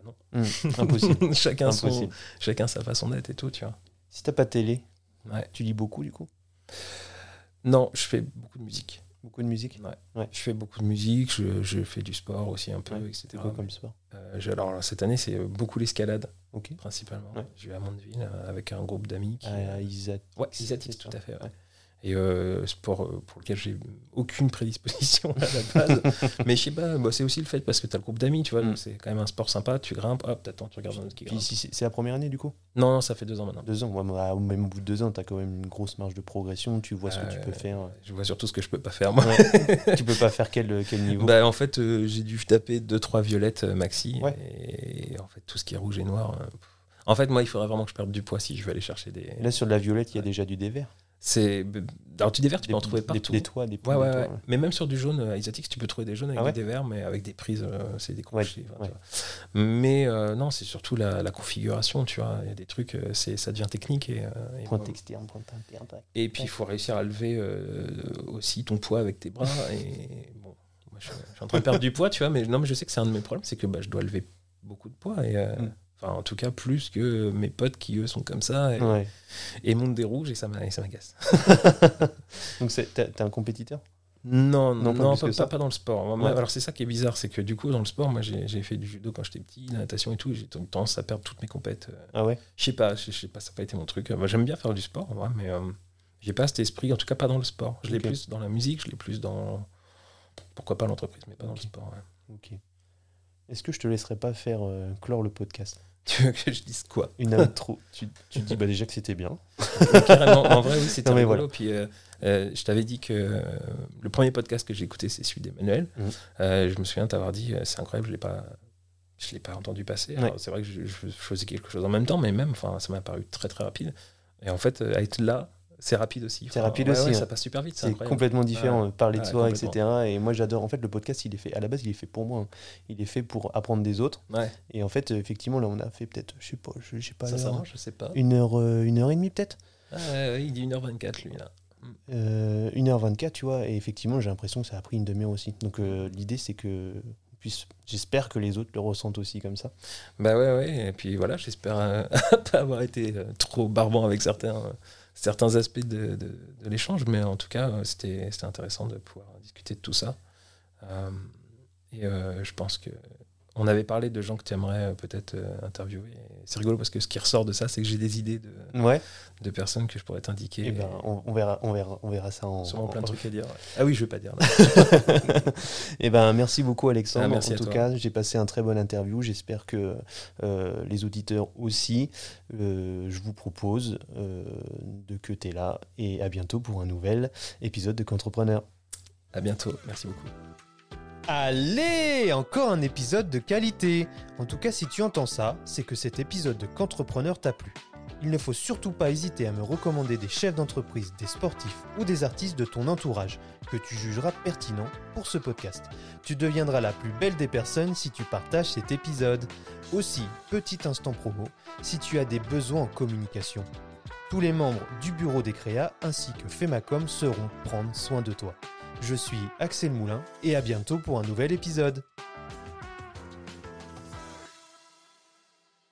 Non. Hum, impossible. chacun, son, chacun sa façon d'être et tout, tu vois. Si t'as pas de télé, Ouais. tu lis beaucoup du coup? Non, je fais beaucoup de musique. Beaucoup de musique? Ouais. Ouais. Je fais beaucoup de musique, je, je fais du sport aussi un peu, Ouais, etc. Quoi comme sport? Euh, je- alors cette année, c'est beaucoup l'escalade, Ok. principalement. Je vais à Mondeville euh, avec un groupe d'amis qui. Ah, Isat. Ouais, Isatix, tout à fait. ouais. Et euh, sport euh, pour lequel j'ai aucune prédisposition à la base. Mais je sais pas, bah, c'est aussi le fait parce que tu as le groupe d'amis, tu vois, Mm. donc c'est quand même un sport sympa. Tu grimpes, hop, t'attends, tu regardes un autre qui grimpe. si c'est la première année du coup? Non, non, ça fait deux ans maintenant. Deux ans. Ouais, moi, même au bout de deux ans, t'as quand même une grosse marge de progression. Tu vois ce que tu peux Euh, faire. Je vois surtout ce que je peux pas faire moi. Ouais. tu peux pas faire quel, quel niveau? Bah, en fait, euh, j'ai dû taper deux trois violettes maxi. Ouais. Et, en fait, tout ce qui est rouge et noir. en fait, moi, il faudrait vraiment que je perde du poids si je veux aller chercher des. Là, sur de la violette, il y a déjà du dévers. C'est. Alors, tu dévers, tu Des, peux en trouver des- partout. des toits, des Ouais, ouais, ouais. Mais même sur du jaune, Isatix, tu peux trouver des jaunes avec Ah des verts, mais avec des prises, euh, c'est des enfin. Mais euh, non, c'est surtout la, la configuration, tu vois. Il y a des trucs, euh, c'est, ça devient technique. Et, euh, et, Pointe bon. externe, pointe interne. tac. Et puis, il faut réussir à lever euh, aussi ton poids avec tes bras. Et bon, moi, je, je suis en train de perdre du poids, tu vois, mais non, mais je sais que c'est un de mes problèmes, c'est que bah, je dois lever beaucoup de poids. Et, euh, Mm. Enfin, en tout cas, plus que mes potes qui, eux, sont comme ça et, Ouais. et montent des rouges, et ça, m'agace. Donc, t'es un compétiteur? Non, Non, non, pas dans le sport. Ouais. Alors c'est ça qui est bizarre, c'est que du coup dans le sport, moi j'ai fait du judo quand j'étais petit, la natation et tout, j'ai tendance à perdre toutes mes compètes. euh. Ah ouais? Je sais pas, je sais pas, ça n'a pas été mon truc. Moi, J'aime bien faire du sport, en vrai, mais euh, j'ai pas cet esprit, en tout cas pas dans le sport. Je l'ai plus dans la musique, je l'ai plus dans pourquoi pas l'entreprise, mais pas dans le sport. ouais. Ok. Est-ce que je te laisserai pas faire euh, clore le podcast? Tu veux que je dise quoi? Une intro. tu, tu te dis bah, déjà que c'était bien. Carrément, en vrai, oui, c'était rigolo. Puis, euh, euh, je t'avais dit que euh, le premier podcast que j'ai écouté, c'est celui d'Emmanuel. Euh, je me souviens t'avoir dit, euh, c'est incroyable, je l'ai pas, je l'ai pas entendu passer. Ouais. C'est vrai que je, je faisais quelque chose en même temps, mais même, enfin, ça m'a paru très très rapide. Et en fait, euh, être là, c'est rapide aussi. C'est rapide ouais, aussi, ouais, hein. Ça passe super vite, c'est complètement différent. Ouais. Parler de soi, etc. Et moi, j'adore. En fait, le podcast, il est fait. À la base, il est fait pour moi. hein. Il est fait pour apprendre des autres. Et en fait, effectivement, là, on a fait peut-être, je sais pas, je sais pas. ça, ça marche, je sais pas. Une heure, euh, une heure et demie peut-être. Ah, il dit 1h24 lui là. Euh, 1h24, tu vois. Et effectivement, j'ai l'impression que ça a pris une demi-heure aussi. Donc, euh, l'idée, c'est que. J'espère que les autres le ressentent aussi comme ça. Bah ouais, ouais. Et puis voilà, j'espère euh, pas avoir été euh, trop barbant avec certains certains aspects de, de- de l'échange, mais en tout cas, euh, c'était intéressant de pouvoir discuter de tout ça. Euh, et euh, je pense que on avait parlé de gens que tu aimerais peut-être euh, interviewer. Et C'est rigolo parce que ce qui ressort de ça, c'est que j'ai des idées de, Ouais. de personnes que je pourrais t'indiquer. Eh ben, on, on verra, on verra, on verra ça en. Sûrement plein de trucs à dire. Ah oui, je vais pas dire. là. Eh ben, merci beaucoup Alexandre. Ah, merci en tout toi. cas, j'ai passé un très bon interview. J'espère que euh, les auditeurs aussi. Euh, je vous propose euh, de que tu es là et à bientôt pour un nouvel épisode de Qu'entrepreneur. À bientôt. Merci beaucoup. Allez, encore un épisode de qualité. En tout cas, si tu entends ça, c'est que cet épisode de Qu'entrepreneur t'a plu. Il ne faut surtout pas hésiter à me recommander des chefs d'entreprise, des sportifs ou des artistes de ton entourage que tu jugeras pertinents pour ce podcast. Tu deviendras la plus belle des personnes si tu partages cet épisode. Aussi, petit instant promo, si tu as des besoins en communication. Tous les membres du bureau des créas ainsi que Femacom seront prendre soin de toi. Je suis Axel Moulin et à bientôt pour un nouvel épisode.